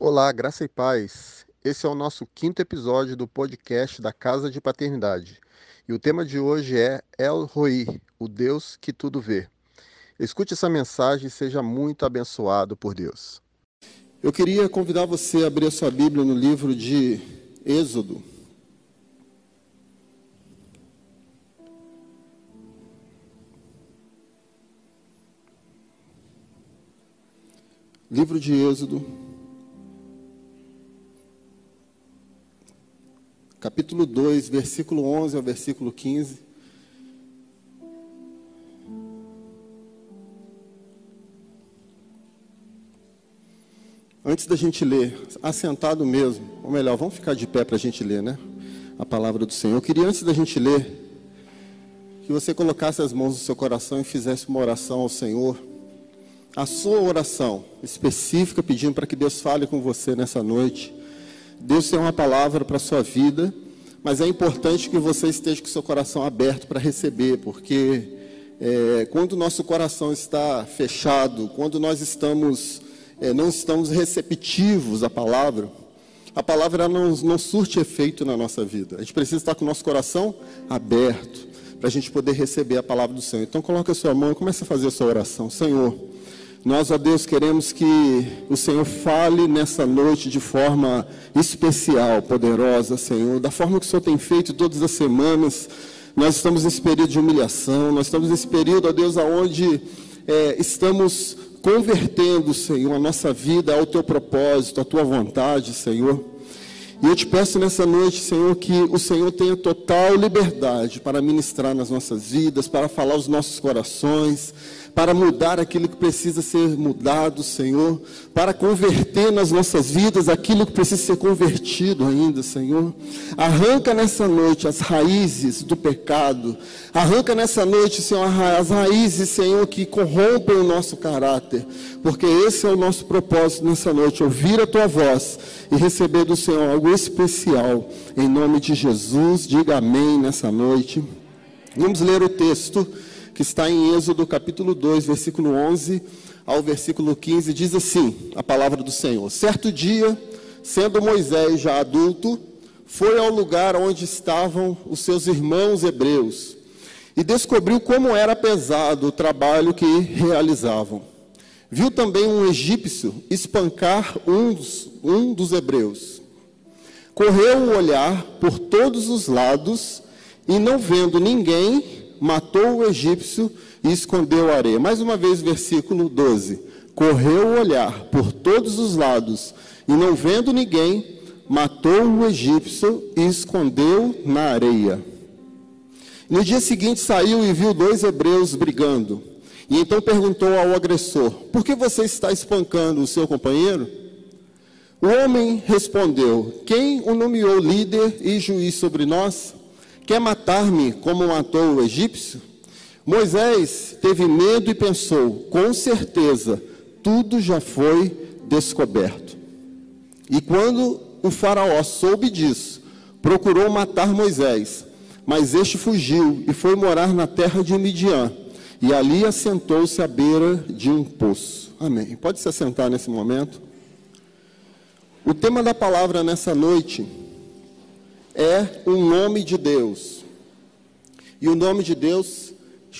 Olá, graça e paz. Esse é o nosso quinto episódio do podcast da Casa de Paternidade. E o tema de hoje é El Roi, o Deus que tudo vê. Escute essa mensagem e seja muito abençoado por Deus. Eu queria convidar você a abrir a sua Bíblia no livro de Êxodo. Livro de Êxodo, capítulo 2, versículo 11 ao versículo 15. Antes da gente ler, assentado mesmo, ou melhor, vamos ficar de pé para a gente ler, né? A palavra do Senhor. Eu queria, antes da gente ler, que você colocasse as mãos no seu coração e fizesse uma oração ao Senhor. A sua oração específica, pedindo para que Deus fale com você nessa noite. Deus tem uma palavra para a sua vida, mas é importante que você esteja com seu coração aberto para receber, porque é, quando o nosso coração está fechado, quando nós estamos, é, não estamos receptivos à palavra, a palavra não, não surte efeito na nossa vida. A gente precisa estar com o nosso coração aberto para a gente poder receber a palavra do Senhor. Então coloque a sua mão e comece a fazer a sua oração. Senhor, nós, ó Deus, queremos que o Senhor fale nessa noite de forma especial, poderosa, Senhor, da forma que o Senhor tem feito todas as semanas. Nós estamos nesse período de humilhação, nós estamos nesse período, ó Deus, aonde é, estamos convertendo, Senhor, a nossa vida ao Teu propósito, à Tua vontade, Senhor. E eu te peço nessa noite, Senhor, que o Senhor tenha total liberdade para ministrar nas nossas vidas, para falar aos nossos corações, para mudar aquilo que precisa ser mudado, Senhor, para converter nas nossas vidas aquilo que precisa ser convertido ainda, Senhor. Arranca nessa noite as raízes do pecado, arranca nessa noite, Senhor, as raízes, Senhor, que corrompem o nosso caráter, porque esse é o nosso propósito nessa noite, ouvir a tua voz e receber do Senhor algo especial, em nome de Jesus, diga amém nessa noite. Vamos ler o texto que está em Êxodo capítulo 2, versículo 11 ao versículo 15, diz assim: a palavra do Senhor. Certo dia, sendo Moisés já adulto, foi ao lugar onde estavam os seus irmãos hebreus e descobriu como era pesado o trabalho que realizavam. Viu também um egípcio espancar um dos, um dos hebreus. Correu o olhar por todos os lados e, não vendo ninguém, matou o egípcio e escondeu a areia. Mais uma vez, versículo 12. Correu o olhar por todos os lados e, não vendo ninguém, matou o egípcio e escondeu na areia. No dia seguinte saiu e viu dois hebreus brigando. E então perguntou ao agressor: Por que você está espancando o seu companheiro? O homem respondeu: Quem o nomeou líder e juiz sobre nós? Quer matar-me como matou o egípcio? Moisés teve medo e pensou: com certeza, tudo já foi descoberto. E quando o Faraó soube disso, procurou matar Moisés, mas este fugiu e foi morar na terra de Midian, e ali assentou-se à beira de um poço. Amém. Pode se assentar nesse momento. O tema da palavra nessa noite é o nome de Deus. E o nome de Deus,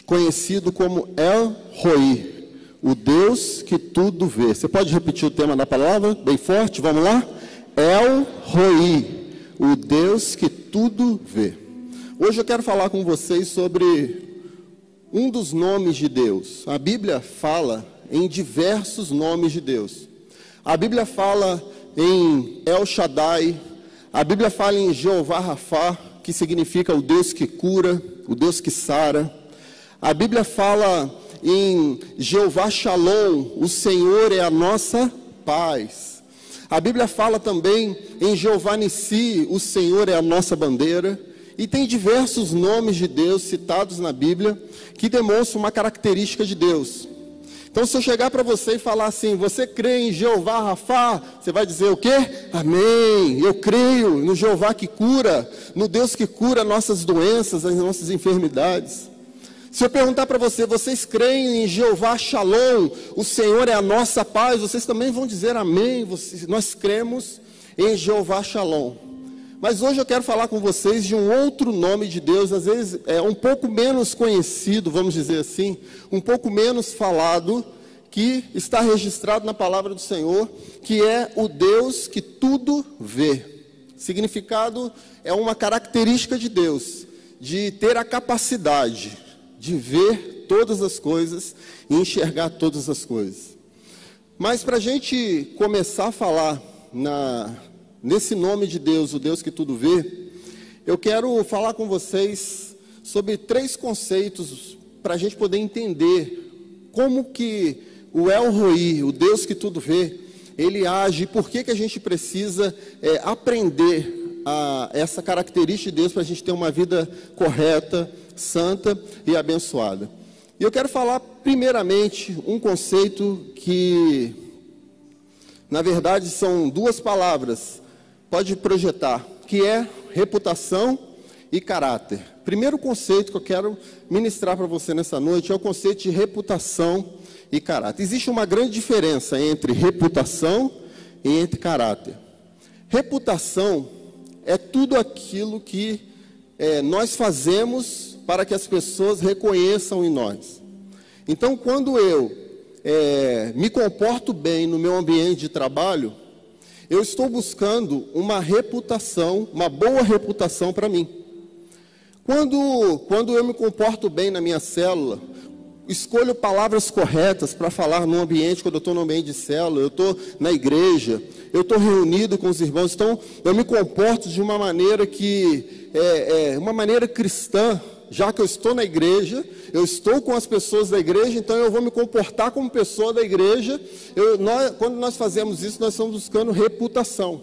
conhecido como El Roi, o Deus que tudo vê. Você pode repetir o tema da palavra, bem forte? Vamos lá? El Roi, o Deus que tudo vê. Hoje eu quero falar com vocês sobre um dos nomes de Deus. A Bíblia fala em diversos nomes de Deus. A Bíblia fala em El Shaddai, a Bíblia fala em Jeová Rafá, que significa o Deus que cura, o Deus que sara. A Bíblia fala em Jeová Shalom, o Senhor é a nossa paz. A Bíblia fala também em Jeová Nissi, o Senhor é a nossa bandeira. E tem diversos nomes de Deus citados na Bíblia que demonstram uma característica de Deus. Então, se eu chegar para você e falar assim, você crê em Jeová Rafá, você vai dizer o quê? Amém. Eu creio no Jeová que cura, no Deus que cura nossas doenças, as nossas enfermidades. Se eu perguntar para você, vocês creem em Jeová Shalom, o Senhor é a nossa paz, vocês também vão dizer amém. Vocês, nós cremos em Jeová Shalom. Mas hoje eu quero falar com vocês de um outro nome de Deus, às vezes é um pouco menos conhecido, vamos dizer assim, um pouco menos falado, que está registrado na palavra do Senhor, que é o Deus que tudo vê. Significado é uma característica de Deus, de ter a capacidade de ver todas as coisas e enxergar todas as coisas. Mas para a gente começar a falar na, nesse nome de Deus, o Deus que tudo vê, eu quero falar com vocês sobre três conceitos para a gente poder entender como que o El Roi, o Deus que tudo vê, ele age e por que, que a gente precisa é, aprender a, essa característica de Deus para a gente ter uma vida correta, santa e abençoada. E eu quero falar primeiramente um conceito que, na verdade, são duas palavras, pode projetar, que é reputação e caráter. Primeiro conceito que eu quero ministrar para você nessa noite é o conceito de reputação e caráter. Existe uma grande diferença entre reputação e entre caráter. Reputação é tudo aquilo que é, nós fazemos para que as pessoas reconheçam em nós. Então, quando eu é, me comporto bem no meu ambiente de trabalho, eu estou buscando uma reputação, uma boa reputação para mim. Quando, quando eu me comporto bem na minha célula, escolho palavras corretas para falar no ambiente, quando eu estou no ambiente de célula, eu estou na igreja, eu estou reunido com os irmãos, então eu me comporto de uma maneira que é, é uma maneira cristã, já que eu estou na igreja, eu estou com as pessoas da igreja, então eu vou me comportar como pessoa da igreja. Eu, nós, quando nós fazemos isso, nós estamos buscando reputação.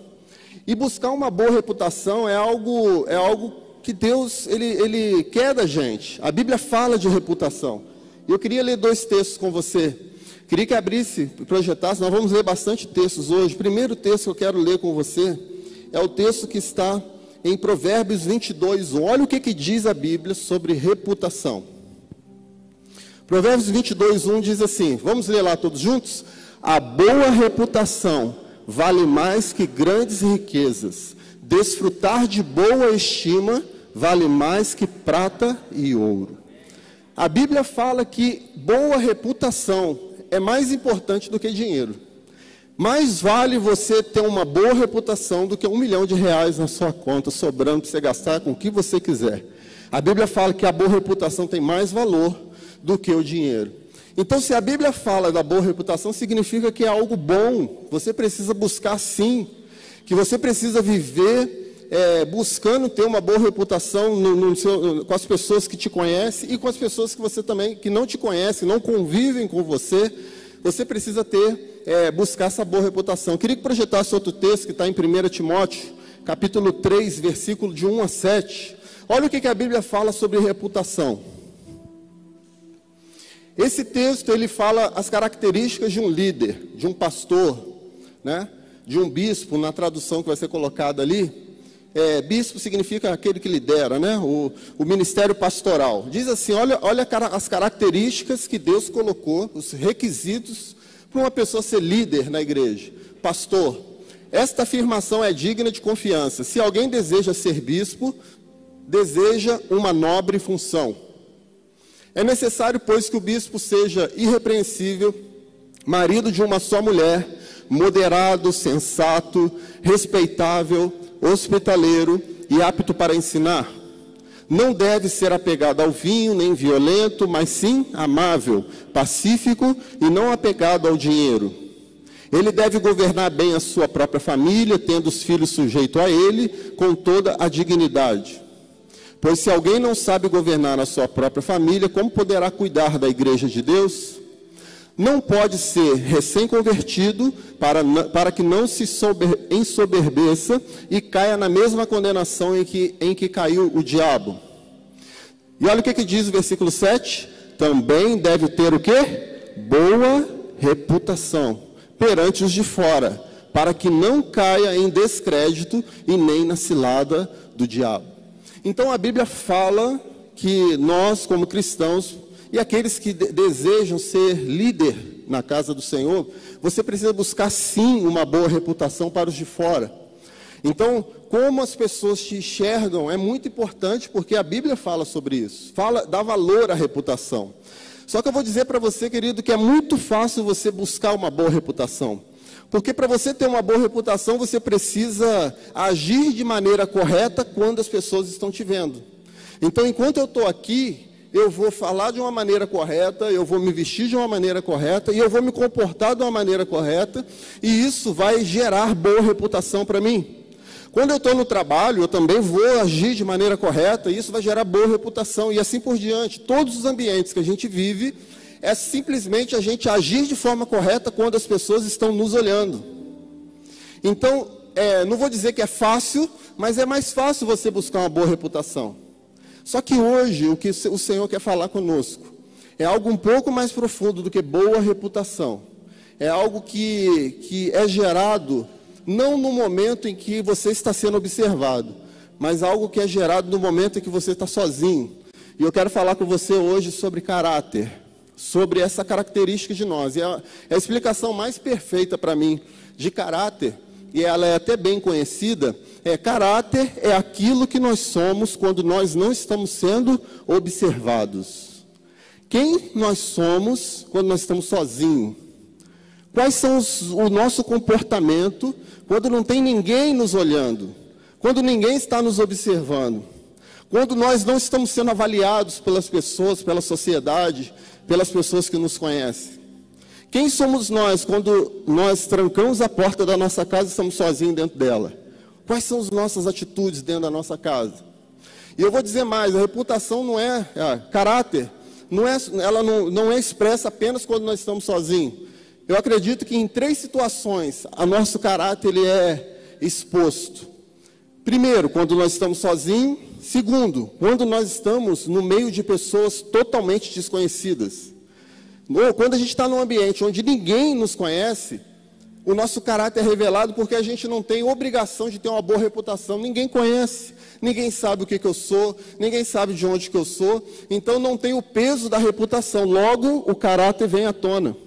E buscar uma boa reputação é algo, é algo que Deus ele, ele quer da gente. A Bíblia fala de reputação. Eu queria ler dois textos com você. Queria que abrisse, projetasse. Nós vamos ler bastante textos hoje. O primeiro texto que eu quero ler com você é o texto que está em Provérbios 22, 1. Olha o que, que diz a Bíblia sobre reputação. Provérbios 22, 1 diz assim: Vamos ler lá todos juntos? A boa reputação vale mais que grandes riquezas. Desfrutar de boa estima vale mais que prata e ouro. A Bíblia fala que boa reputação é mais importante do que dinheiro. Mais vale você ter uma boa reputação do que um milhão de reais na sua conta, sobrando para você gastar com o que você quiser. A Bíblia fala que a boa reputação tem mais valor do que o dinheiro. Então, se a Bíblia fala da boa reputação, significa que é algo bom. Você precisa buscar sim. Que você precisa viver é, buscando ter uma boa reputação no, no seu, com as pessoas que te conhecem e com as pessoas que você também que não te conhecem, não convivem com você. Você precisa ter, é, buscar essa boa reputação. Queria que projetasse outro texto que está em 1 Timóteo, capítulo 3, versículo de 1 a 7. Olha o que, que a Bíblia fala sobre reputação. Esse texto ele fala as características de um líder, de um pastor, né? de um bispo, na tradução que vai ser colocada ali. É, bispo significa aquele que lidera, né? O, o, ministério pastoral. Diz assim: olha, olha as características que Deus colocou, os requisitos para uma pessoa ser líder na igreja. Pastor, esta afirmação é digna de confiança. Se alguém deseja ser bispo, deseja uma nobre função. É necessário, pois, que o bispo seja irrepreensível, marido de uma só mulher, moderado, sensato, respeitável hospitaleiro e apto para ensinar. Não deve ser apegado ao vinho, nem violento, mas sim amável, pacífico e não apegado ao dinheiro. Ele deve governar bem a sua própria família, tendo os filhos sujeitos a ele, com toda a dignidade. Pois se alguém não sabe governar a sua própria família, como poderá cuidar da igreja de Deus? Não pode ser recém-convertido para, para que não se sober, ensoberbeça e caia na mesma condenação em que, em que caiu o diabo. E olha o que, que diz o versículo 7. Também deve ter o quê? Boa reputação perante os de fora, para que não caia em descrédito e nem na cilada do diabo. Então a Bíblia fala que nós, como cristãos, e aqueles que de desejam ser líder na casa do Senhor, você precisa buscar sim uma boa reputação para os de fora. Então, como as pessoas te enxergam é muito importante, porque a Bíblia fala sobre isso, fala, dá valor à reputação. Só que eu vou dizer para você, querido, que é muito fácil você buscar uma boa reputação. Porque para você ter uma boa reputação, você precisa agir de maneira correta quando as pessoas estão te vendo. Então, enquanto eu estou aqui, eu vou falar de uma maneira correta, eu vou me vestir de uma maneira correta e eu vou me comportar de uma maneira correta, e isso vai gerar boa reputação para mim. Quando eu estou no trabalho, eu também vou agir de maneira correta, e isso vai gerar boa reputação, e assim por diante. Todos os ambientes que a gente vive, é simplesmente a gente agir de forma correta quando as pessoas estão nos olhando. Então, é, não vou dizer que é fácil, mas é mais fácil você buscar uma boa reputação. Só que hoje, o que o Senhor quer falar conosco é algo um pouco mais profundo do que boa reputação. É algo que, que é gerado não no momento em que você está sendo observado, mas algo que é gerado no momento em que você está sozinho. E eu quero falar com você hoje sobre caráter sobre essa característica de nós. E a, a explicação mais perfeita para mim de caráter, e ela é até bem conhecida, é caráter é aquilo que nós somos quando nós não estamos sendo observados. Quem nós somos quando nós estamos sozinhos? Quais são os, o nosso comportamento quando não tem ninguém nos olhando? Quando ninguém está nos observando? Quando nós não estamos sendo avaliados pelas pessoas, pela sociedade, pelas pessoas que nos conhecem. Quem somos nós quando nós trancamos a porta da nossa casa e estamos sozinhos dentro dela? Quais são as nossas atitudes dentro da nossa casa? E eu vou dizer mais: a reputação não é, é caráter, não é, ela não, não é expressa apenas quando nós estamos sozinhos. Eu acredito que em três situações a nosso caráter ele é exposto. Primeiro, quando nós estamos sozinhos. Segundo, quando nós estamos no meio de pessoas totalmente desconhecidas. Ou quando a gente está num ambiente onde ninguém nos conhece, o nosso caráter é revelado porque a gente não tem obrigação de ter uma boa reputação. Ninguém conhece, ninguém sabe o que, que eu sou, ninguém sabe de onde que eu sou, então não tem o peso da reputação. Logo, o caráter vem à tona.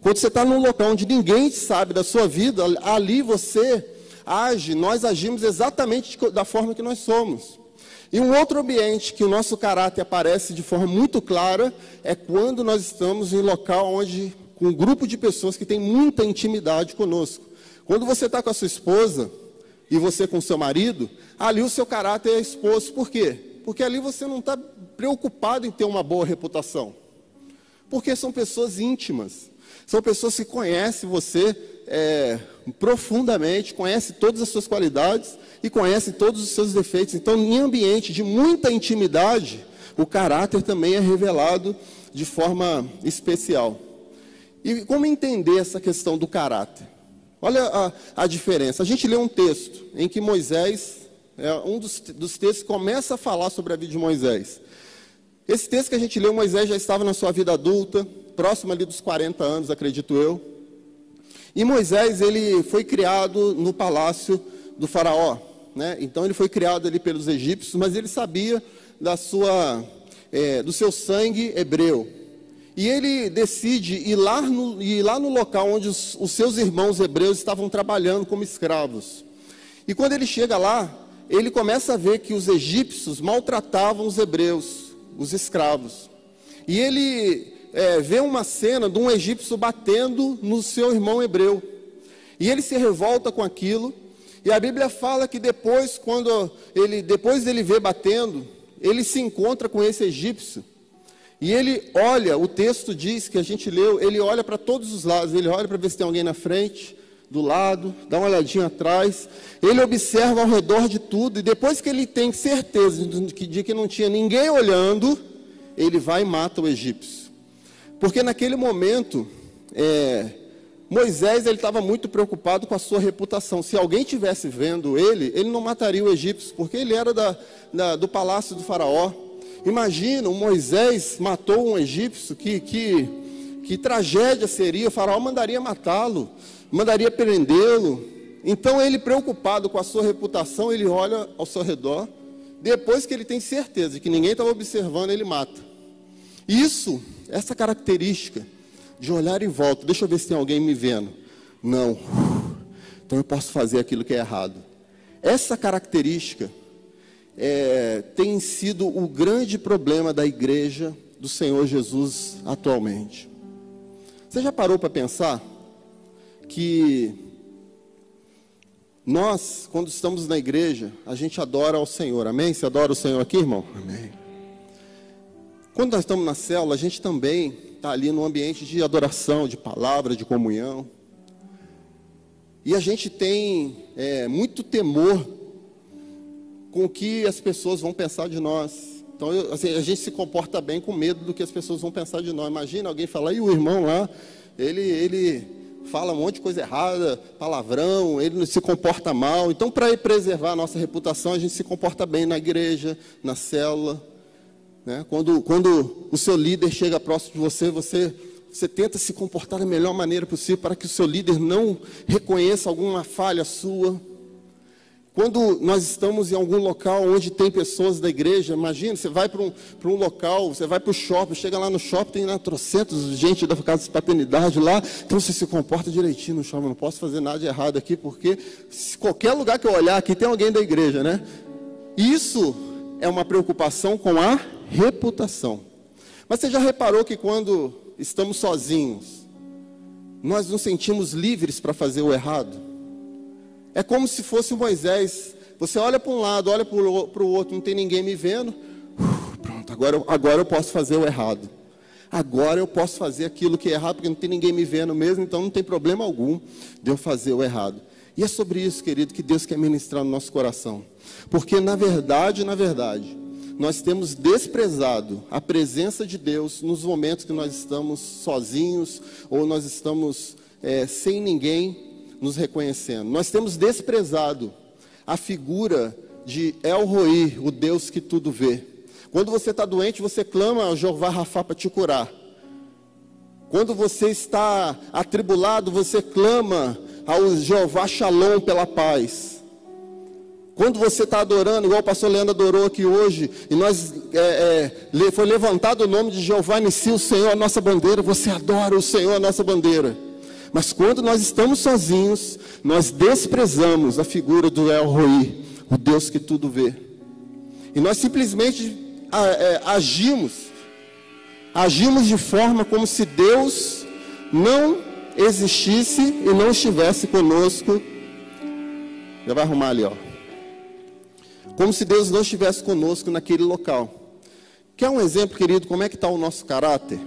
Quando você está num local onde ninguém sabe da sua vida, ali você age, nós agimos exatamente da forma que nós somos. E um outro ambiente que o nosso caráter aparece de forma muito clara é quando nós estamos em local onde com um grupo de pessoas que tem muita intimidade conosco. Quando você está com a sua esposa e você com o seu marido, ali o seu caráter é exposto. Por quê? Porque ali você não está preocupado em ter uma boa reputação. Porque são pessoas íntimas. São pessoas que conhecem você é, profundamente, conhecem todas as suas qualidades e conhece todos os seus defeitos. Então, em ambiente de muita intimidade, o caráter também é revelado de forma especial. E como entender essa questão do caráter? Olha a, a diferença. A gente lê um texto em que Moisés, é um dos, dos textos, começa a falar sobre a vida de Moisés. Esse texto que a gente leu, Moisés já estava na sua vida adulta, próximo ali dos 40 anos, acredito eu. E Moisés, ele foi criado no palácio do faraó. Né? Então ele foi criado ali pelos egípcios, mas ele sabia da sua, é, do seu sangue hebreu. E ele decide ir lá no, ir lá no local onde os, os seus irmãos hebreus estavam trabalhando como escravos. E quando ele chega lá, ele começa a ver que os egípcios maltratavam os hebreus, os escravos. E ele é, vê uma cena de um egípcio batendo no seu irmão hebreu. E ele se revolta com aquilo e a Bíblia fala que depois, quando ele, depois dele ver batendo, ele se encontra com esse egípcio. E ele olha, o texto diz que a gente leu, ele olha para todos os lados, ele olha para ver se tem alguém na frente, do lado, dá uma olhadinha atrás, ele observa ao redor de tudo, e depois que ele tem certeza de que, não tinha ninguém olhando, ele vai e mata o egípcio. Porque naquele momento, é, Moisés ele estava muito preocupado com a sua reputação. Se alguém tivesse vendo ele, ele não mataria o egípcio, porque ele era da, da, do palácio do faraó. Imagina, o Moisés matou um egípcio, que, que, que tragédia seria, o faraó mandaria matá-lo, mandaria prendê-lo. Então ele preocupado com a sua reputação, ele olha ao seu redor, depois que ele tem certeza de que ninguém estava observando, ele mata. Isso, essa característica de olhar em volta, deixa eu ver se tem alguém me vendo. Não. Então eu posso fazer aquilo que é errado. Essa característica é, tem sido o grande problema da igreja do Senhor Jesus atualmente. Você já parou para pensar que nós, quando estamos na igreja, a gente adora ao Senhor, amém? Você adora o Senhor aqui, irmão? Amém. Quando nós estamos na célula, a gente também está ali no ambiente de adoração, de palavra, de comunhão. E a gente tem é, muito temor com o que as pessoas vão pensar de nós. Então, eu, assim, a gente se comporta bem com medo do que as pessoas vão pensar de nós. Imagina alguém falar, e o irmão lá, ele, ele fala um monte de coisa errada, palavrão, ele se comporta mal. Então, para preservar a nossa reputação, a gente se comporta bem na igreja, na célula. Né? Quando, quando o seu líder chega próximo de você, você você tenta se comportar da melhor maneira possível para que o seu líder não reconheça alguma falha sua. Quando nós estamos em algum local onde tem pessoas da igreja, imagina, você vai para um, um local, você vai para o shopping, chega lá no shopping, tem lá trocentos gente da casa de paternidade lá, então você se comporta direitinho no shopping, não posso fazer nada de errado aqui, porque qualquer lugar que eu olhar aqui tem alguém da igreja, né? Isso é uma preocupação com a reputação. Mas você já reparou que quando estamos sozinhos, nós nos sentimos livres para fazer o errado. É como se fosse Moisés. Você olha para um lado, olha para o outro, não tem ninguém me vendo. pronto, agora, agora eu posso fazer o errado. Agora eu posso fazer aquilo que é errado, porque não tem ninguém me vendo mesmo, então não tem problema algum de eu fazer o errado. E é sobre isso, querido, que Deus quer ministrar no nosso coração. Porque na verdade, na verdade, nós temos desprezado a presença de Deus nos momentos que nós estamos sozinhos ou nós estamos é, sem ninguém nos reconhecendo. Nós temos desprezado a figura de El Roi, o Deus que tudo vê. Quando você está doente, você clama ao Jeová Rafa para te curar. Quando você está atribulado, você clama ao Jeová Shalom pela paz. Quando você está adorando, igual o pastor Leandro adorou aqui hoje, e nós é, é, foi levantado o nome de Jeová Nissi, o Senhor, a nossa bandeira, você adora o Senhor, a nossa bandeira. Mas quando nós estamos sozinhos, nós desprezamos a figura do El Roi, o Deus que tudo vê. E nós simplesmente é, agimos, agimos de forma como se Deus não existisse e não estivesse conosco. Já vai arrumar ali, ó. Como se Deus não estivesse conosco naquele local. Quer um exemplo, querido, como é que está o nosso caráter?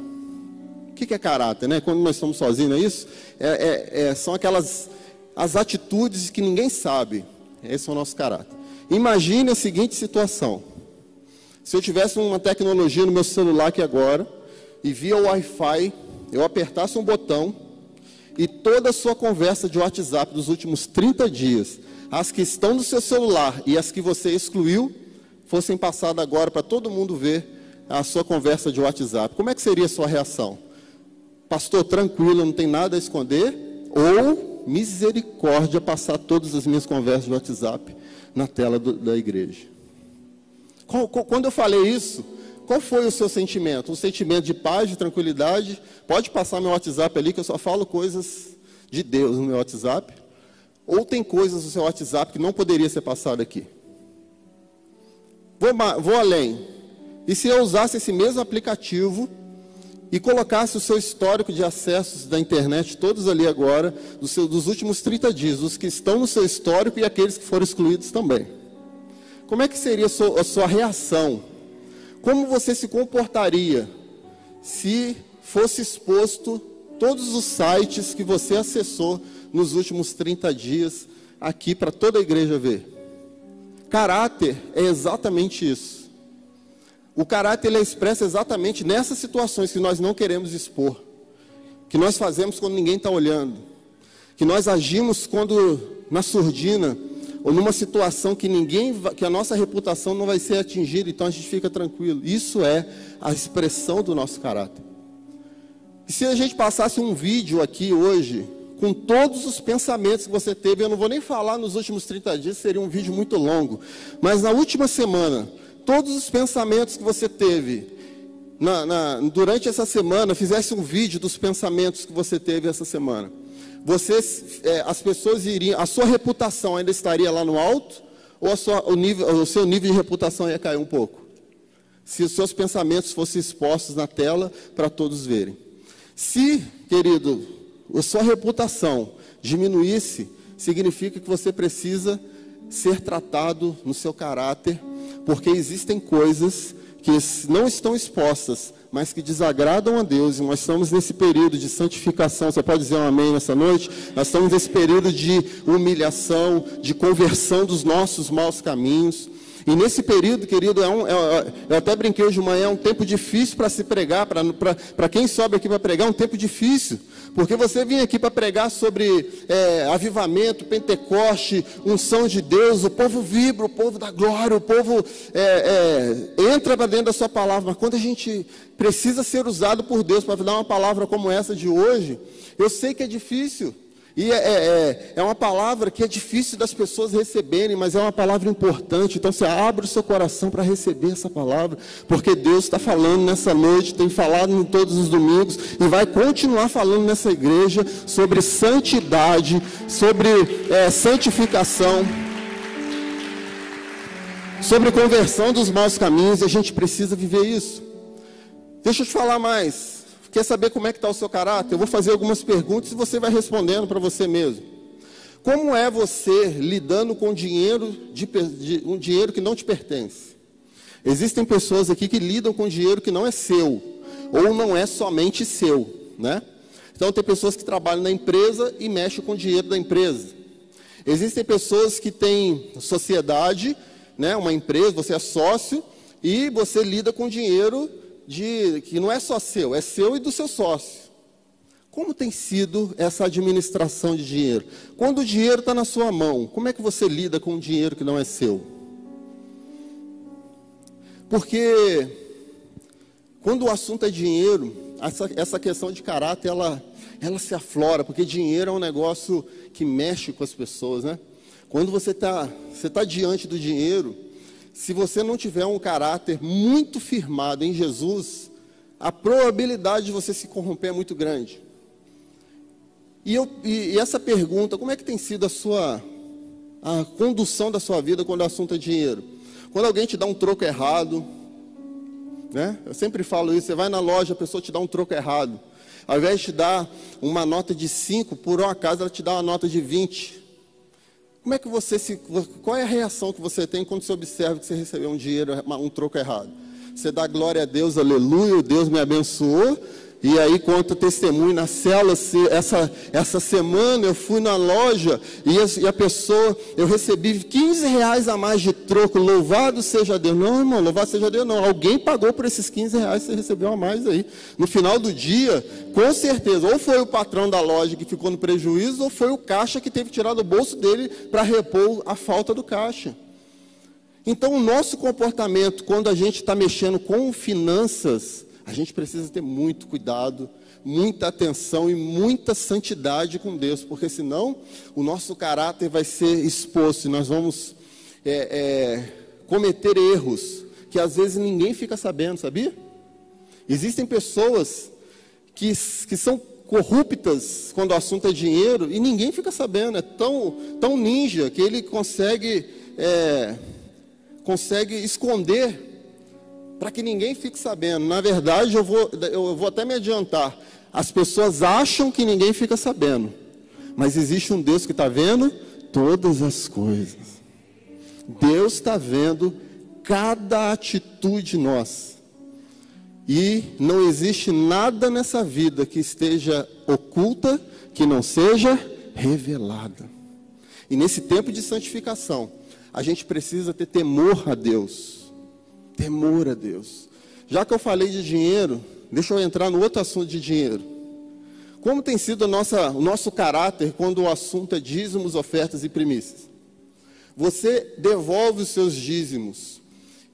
O que, é caráter, né? Quando nós estamos sozinhos, é isso? É, é, é, são aquelas as atitudes que ninguém sabe. Esse é o nosso caráter. Imagine a seguinte situação. Se eu tivesse uma tecnologia no meu celular aqui agora, e via Wi-Fi, eu apertasse um botão, e toda a sua conversa de WhatsApp dos últimos 30 dias as que estão no seu celular e as que você excluiu fossem passadas agora para todo mundo ver a sua conversa de WhatsApp, como é que seria a sua reação? Pastor, tranquilo, não tem nada a esconder? Ou misericórdia passar todas as minhas conversas de WhatsApp na tela do, da igreja? Quando eu falei isso, qual foi o seu sentimento? Um sentimento de paz, de tranquilidade? Pode passar meu WhatsApp ali, que eu só falo coisas de Deus no meu WhatsApp. Ou tem coisas no seu WhatsApp que não poderia ser passado aqui? Vou, vou além. E se eu usasse esse mesmo aplicativo e colocasse o seu histórico de acessos da internet, todos ali agora, do seu, dos últimos 30 dias, os que estão no seu histórico e aqueles que foram excluídos também? Como é que seria a sua, a sua reação? Como você se comportaria se fosse exposto todos os sites que você acessou nos últimos 30 dias aqui para toda a igreja ver. Caráter é exatamente isso. O caráter ele é expresso exatamente nessas situações que nós não queremos expor, que nós fazemos quando ninguém está olhando, que nós agimos quando na surdina ou numa situação que ninguém, que a nossa reputação não vai ser atingida, então a gente fica tranquilo. Isso é a expressão do nosso caráter. E se a gente passasse um vídeo aqui hoje com todos os pensamentos que você teve. Eu não vou nem falar nos últimos 30 dias, seria um vídeo muito longo. Mas na última semana, todos os pensamentos que você teve, na, na, durante essa semana, fizesse um vídeo dos pensamentos que você teve essa semana, você, é, as pessoas iriam, a sua reputação ainda estaria lá no alto, ou sua, o, nível, o seu nível de reputação ia cair um pouco? Se os seus pensamentos fossem expostos na tela para todos verem. Se, querido, a sua reputação diminuísse, significa que você precisa ser tratado no seu caráter, porque existem coisas que não estão expostas, mas que desagradam a Deus, e nós estamos nesse período de santificação. Você pode dizer um amém nessa noite? Nós estamos nesse período de humilhação, de conversão dos nossos maus caminhos. E nesse período, querido, é um, é, é eu até brinquei hoje de manhã, é um tempo difícil para se pregar, para quem sobe aqui para pregar, é um tempo difícil. Porque você vinha aqui para pregar sobre é, avivamento, Pentecoste, unção de Deus, o povo vibra, o povo da glória, o povo é, é, entra para dentro da sua palavra. Mas quando a gente precisa ser usado por Deus para dar uma palavra como essa de hoje, eu sei que é difícil. E é, é, é, uma palavra que é difícil das pessoas receberem, mas é uma palavra importante. Então você abre o seu coração para receber essa palavra, porque Deus está falando nessa noite, tem falado em todos os domingos e vai continuar falando nessa igreja sobre santidade, sobre é, santificação, sobre conversão dos maus caminhos, e a gente precisa viver isso. Deixa eu te falar mais. Quer saber como é que está o seu caráter? Eu vou fazer algumas perguntas e você vai respondendo para você mesmo. Como é você lidando com dinheiro, de, de, um dinheiro que não te pertence? Existem pessoas aqui que lidam com dinheiro que não é seu, ou não é somente seu, né? Então tem pessoas que trabalham na empresa e mexem com o dinheiro da empresa. Existem pessoas que têm sociedade, né, uma empresa, você é sócio e você lida com dinheiro de que não é só seu, é seu e do seu sócio. Como tem sido essa administração de dinheiro? Quando o dinheiro está na sua mão, como é que você lida com o dinheiro que não é seu? Porque quando o assunto é dinheiro, essa, essa questão de caráter ela, ela se aflora, porque dinheiro é um negócio que mexe com as pessoas, né? Quando você está você tá diante do dinheiro, se você não tiver um caráter muito firmado em Jesus, a probabilidade de você se corromper é muito grande. E, eu, e, e essa pergunta, como é que tem sido a sua a condução da sua vida quando o assunto é dinheiro? Quando alguém te dá um troco errado, né? Eu sempre falo isso, você vai na loja, a pessoa te dá um troco errado. Ao invés de te dar uma nota de 5, por um acaso ela te dá uma nota de 20. Como é que você se. Qual é a reação que você tem quando você observa que você recebeu um dinheiro, um troco errado? Você dá glória a Deus, aleluia, Deus me abençoou, e aí conta testemunho na cela, essa, essa semana eu fui na loja e a, e a, pessoa, eu recebi 15 reais a mais de troco, louvado seja Deus. Não, irmão, louvado seja Deus não. Alguém pagou por esses 15 reais, você recebeu a mais aí. No final do dia, com certeza, ou foi o patrão da loja que ficou no prejuízo, ou foi o caixa que teve que tirar do bolso dele para repor a falta do caixa. Então, o nosso comportamento, quando a gente está mexendo com finanças, a gente precisa ter muito cuidado, muita atenção e muita santidade com Deus, porque senão o nosso caráter vai ser exposto e nós vamos é, é, cometer erros que às vezes ninguém fica sabendo, sabia? Existem pessoas que, que são corruptas quando o assunto é dinheiro e ninguém fica sabendo, é tão, tão ninja que ele consegue, é, consegue esconder para que ninguém fique sabendo. Na verdade, eu vou, eu vou até me adiantar. As pessoas acham que ninguém fica sabendo, mas existe um Deus que está vendo todas as coisas. Deus está vendo cada atitude nossa. E não existe nada nessa vida que esteja oculta que não seja revelada. E nesse tempo de santificação, a gente precisa ter temor a Deus. Temor a Deus. Já que eu falei de dinheiro, deixa eu entrar no outro assunto de dinheiro. Como tem sido nossa, o nosso caráter quando o assunto é dízimos, ofertas e primícias? Você devolve os seus dízimos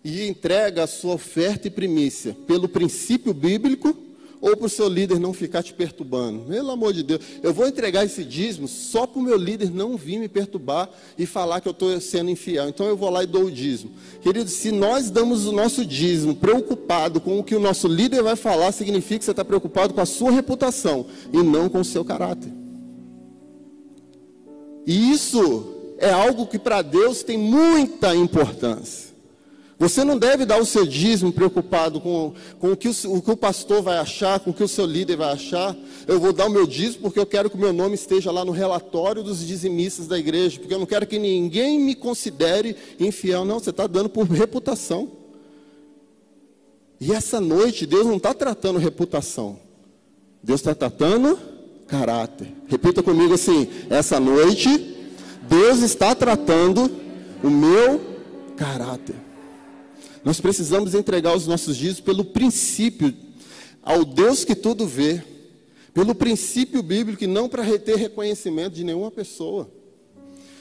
e entrega a sua oferta e primícia pelo princípio bíblico ou para o seu líder não ficar te perturbando. Pelo amor de Deus, eu vou entregar esse dízimo só para o meu líder não vir me perturbar e falar que eu estou sendo infiel. Então eu vou lá e dou o dízimo. Querido, se nós damos o nosso dízimo preocupado com o que o nosso líder vai falar, significa que você está preocupado com a sua reputação e não com o seu caráter. E isso é algo que para Deus tem muita importância. Você não deve dar o seu dízimo preocupado com, com o, que o, o, que o, pastor vai achar, com o que o seu líder vai achar. Eu vou dar o meu dízimo porque eu quero que o meu nome esteja lá no relatório dos dizimistas da igreja, porque eu não quero que ninguém me considere infiel. Não, você está dando por reputação. E essa noite, Deus não está tratando reputação, Deus está tratando caráter. Repita comigo assim: essa noite, Deus está tratando o meu caráter. Nós precisamos entregar os nossos dízimos pelo princípio, ao Deus que tudo vê, pelo princípio bíblico e não para reter reconhecimento de nenhuma pessoa.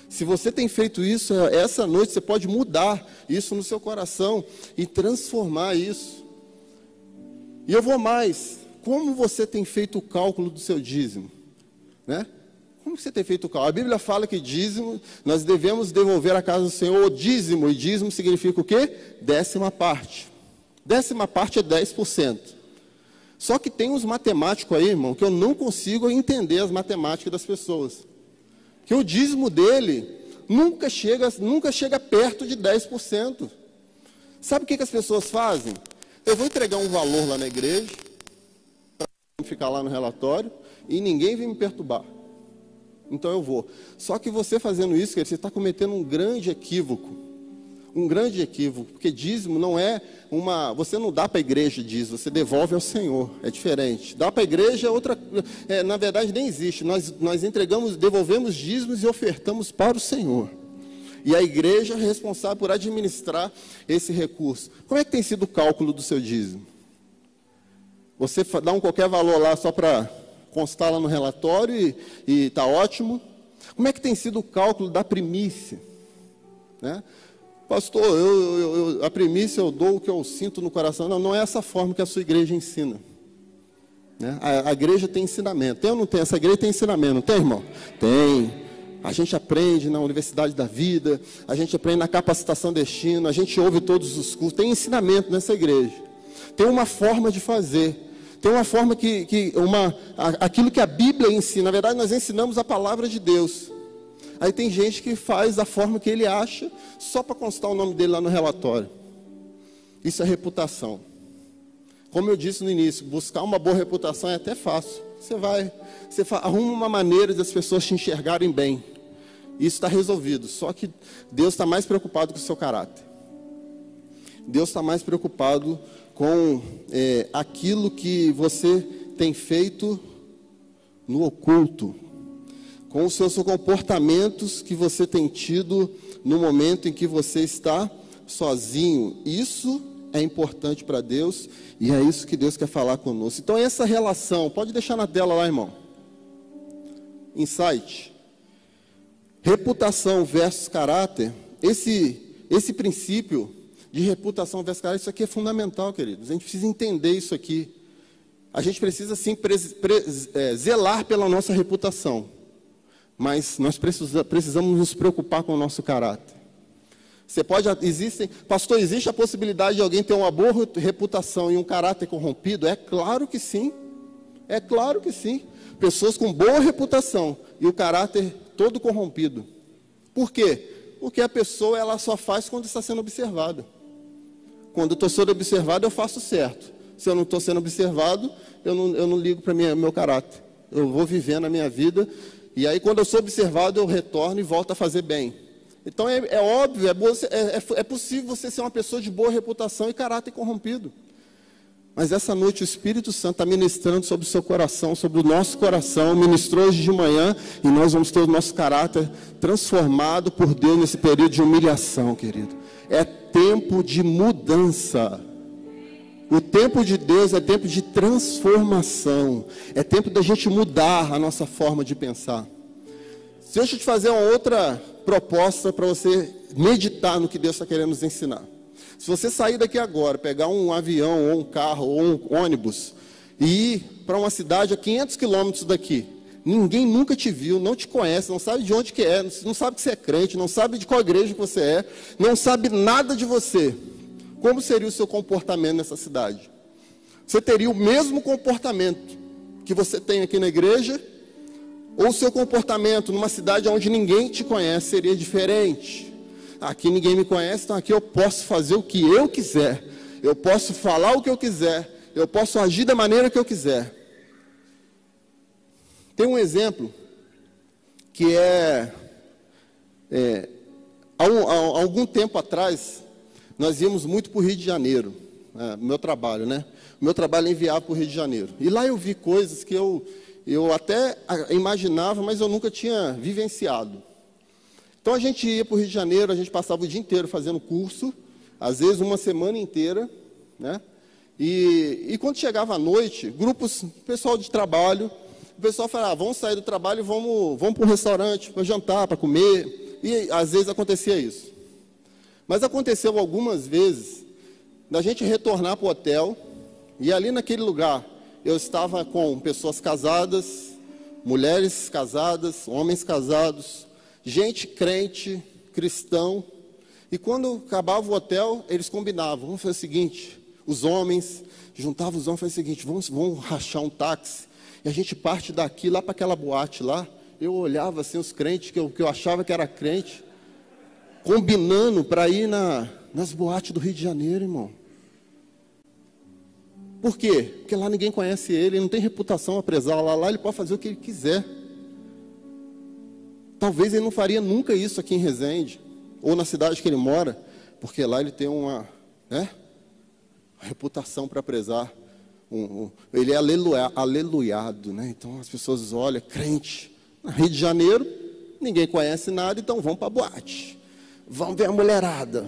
Se você tem feito isso, essa noite você pode mudar isso no seu coração e transformar isso. E eu vou mais. Como você tem feito o cálculo do seu dízimo? Né? Como você tem feito o cálculo? A Bíblia fala que dízimo, nós devemos devolver à casa do Senhor o dízimo. E dízimo significa o quê? Décima parte. Décima parte é 10%. Só que tem uns matemáticos aí, irmão, que eu não consigo entender as matemáticas das pessoas. Que o dízimo dele nunca chega, nunca chega perto de 10%. Sabe o que, que as pessoas fazem? Eu vou entregar um valor lá na igreja, para ficar lá no relatório, e ninguém vem me perturbar então eu vou. Só que você fazendo isso, você está cometendo um grande equívoco. Um grande equívoco, porque dízimo não é uma. Você não dá para a igreja dízimo, você devolve ao Senhor. É diferente. Dá para a igreja é outra. É, na verdade, nem existe. Nós, nós entregamos, devolvemos dízimos e ofertamos para o Senhor. E a igreja é responsável por administrar esse recurso. Como é que tem sido o cálculo do seu dízimo? Você dá um qualquer valor lá só para constar lá no relatório e está ótimo. Como é que tem sido o cálculo da primícia? Né? Pastor, eu, eu, eu, a primícia eu dou o que eu sinto no coração. Não, não é essa forma que a sua igreja ensina. Né? A, a, igreja tem ensinamento. Tem ou não tem? Essa igreja tem ensinamento, não tem, irmão? Tem. A gente aprende na Universidade da Vida, a gente aprende na capacitação destino, a gente ouve todos os cursos. Tem ensinamento nessa igreja. Tem uma forma de fazer. Tem uma forma que, que uma, aquilo que a Bíblia ensina, na verdade nós ensinamos a palavra de Deus. Aí tem gente que faz da forma que ele acha, só para constar o nome dele lá no relatório. Isso é reputação. Como eu disse no início, buscar uma boa reputação é até fácil. Você vai, você arruma uma maneira de as pessoas te enxergarem bem. Isso está resolvido. Só que Deus está mais preocupado com o seu caráter. Deus está mais preocupado com é, aquilo que você tem feito no oculto, com os seus comportamentos que você tem tido no momento em que você está sozinho. Isso é importante para Deus e é isso que Deus quer falar conosco. Então, essa relação, pode deixar na tela lá, irmão. Insight. Reputação versus caráter. Esse, esse princípio de reputação vescaral, isso aqui é fundamental, queridos. A gente precisa entender isso aqui. A gente precisa, sim, é, zelar pela nossa reputação. Mas nós precisa, precisamos nos preocupar com o nosso caráter. Você pode, existem, pastor, existe a possibilidade de alguém ter uma boa reputação e um caráter corrompido? É claro que sim. É claro que sim. Pessoas com boa reputação e o caráter todo corrompido. Por quê? Porque a pessoa ela só faz quando está sendo observada. Quando estou sendo observado, eu faço certo. Se eu não estou sendo observado, eu não, eu não ligo para o meu caráter. Eu vou vivendo a minha vida. E aí, quando eu sou observado, eu retorno e volto a fazer bem. Então, é, é óbvio, é, é, é, é possível você ser uma pessoa de boa reputação e caráter corrompido. Mas essa noite o Espírito Santo está ministrando sobre o seu coração, sobre o nosso coração, ministrou hoje de manhã, e nós vamos ter o nosso caráter transformado por Deus nesse período de humilhação, querido. É tempo de mudança. O tempo de Deus é tempo de transformação. É tempo da gente mudar a nossa forma de pensar. Deixa eu te fazer uma outra proposta para você meditar no que Deus está querendo nos ensinar. Se você sair daqui agora, pegar um avião, ou um carro, ou um ônibus, e ir para uma cidade a 500 quilômetros daqui. Ninguém nunca te viu, não te conhece, não sabe de onde que é, não sabe que você é crente, não sabe de qual igreja que você é, não sabe nada de você. Como seria o seu comportamento nessa cidade? Você teria o mesmo comportamento que você tem aqui na igreja? Ou o seu comportamento numa cidade onde ninguém te conhece seria diferente? Aqui ninguém me conhece, então aqui eu posso fazer o que eu quiser, eu posso falar o que eu quiser, eu posso agir da maneira que eu quiser. Tem um exemplo que é, é há, um, há, algum tempo atrás nós íamos muito para o Rio de Janeiro, é, meu trabalho, né? Meu trabalho é enviar para o Rio de Janeiro. E lá eu vi coisas que eu, eu até imaginava, mas eu nunca tinha vivenciado. Então a gente ia para o Rio de Janeiro, a gente passava o dia inteiro fazendo curso, às vezes uma semana inteira, né? E, e quando chegava a noite, grupos, pessoal de trabalho, o pessoal falava, ah, vamos sair do trabalho vamos, vamos para um restaurante para jantar, para comer. E às vezes acontecia isso. Mas aconteceu algumas vezes da gente retornar para o hotel e ali naquele lugar eu estava com pessoas casadas, mulheres casadas, homens casados, gente crente, cristão. E quando acabava o hotel, eles combinavam, vamos fazer o seguinte, os homens juntavam os homens e o seguinte, vamos, vamos rachar um táxi e a gente parte daqui lá para aquela boate lá. Eu olhava assim os crentes que eu, que eu achava que era crente, combinando para ir na, nas boates do Rio de Janeiro, irmão. Por quê? Porque lá ninguém conhece ele, ele não tem reputação a prezar. Lá, lá ele pode fazer o que ele quiser. Talvez ele não faria nunca isso aqui em Resende, ou na cidade que ele mora, porque lá ele tem uma, né, uma reputação para prezar um, ele é aleluia, aleluiado, né? Então as pessoas olham, crente. No Rio de Janeiro, ninguém conhece nada, então vão para a boate. Vão ver a mulherada.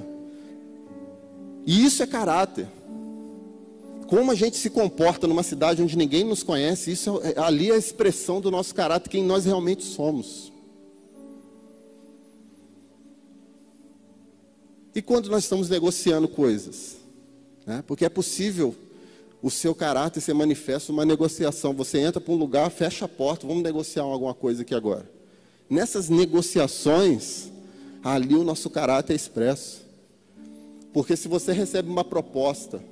E isso é caráter. Como a gente se comporta numa cidade onde ninguém nos conhece, isso é, ali é a expressão do nosso caráter, quem nós realmente somos. E quando nós estamos negociando coisas? Né? Porque é possível o seu caráter se manifesta numa negociação. Você entra para um lugar, fecha a porta, vamos negociar alguma coisa aqui agora. Nessas negociações, ali o nosso caráter é expresso. Porque se você recebe uma proposta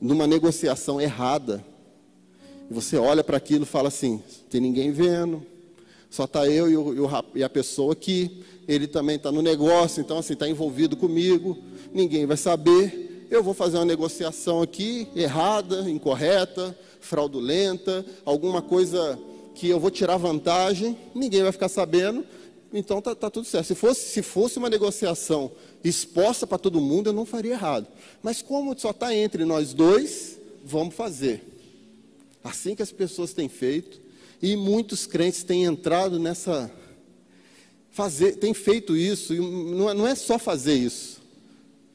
numa negociação errada, e você olha para aquilo e fala assim: tem ninguém vendo, só está eu e, o, e, a pessoa aqui, ele também está no negócio, então assim, está envolvido comigo, ninguém vai saber eu vou fazer uma negociação aqui errada, incorreta, fraudulenta, alguma coisa que eu vou tirar vantagem, ninguém vai ficar sabendo, então tá, tá tudo certo. Se fosse, se fosse uma negociação exposta para todo mundo, eu não faria errado. Mas como só está entre nós dois, vamos fazer. Assim que as pessoas têm feito, e muitos crentes têm entrado nessa. Fazer, têm feito isso, e não é, não é só fazer isso.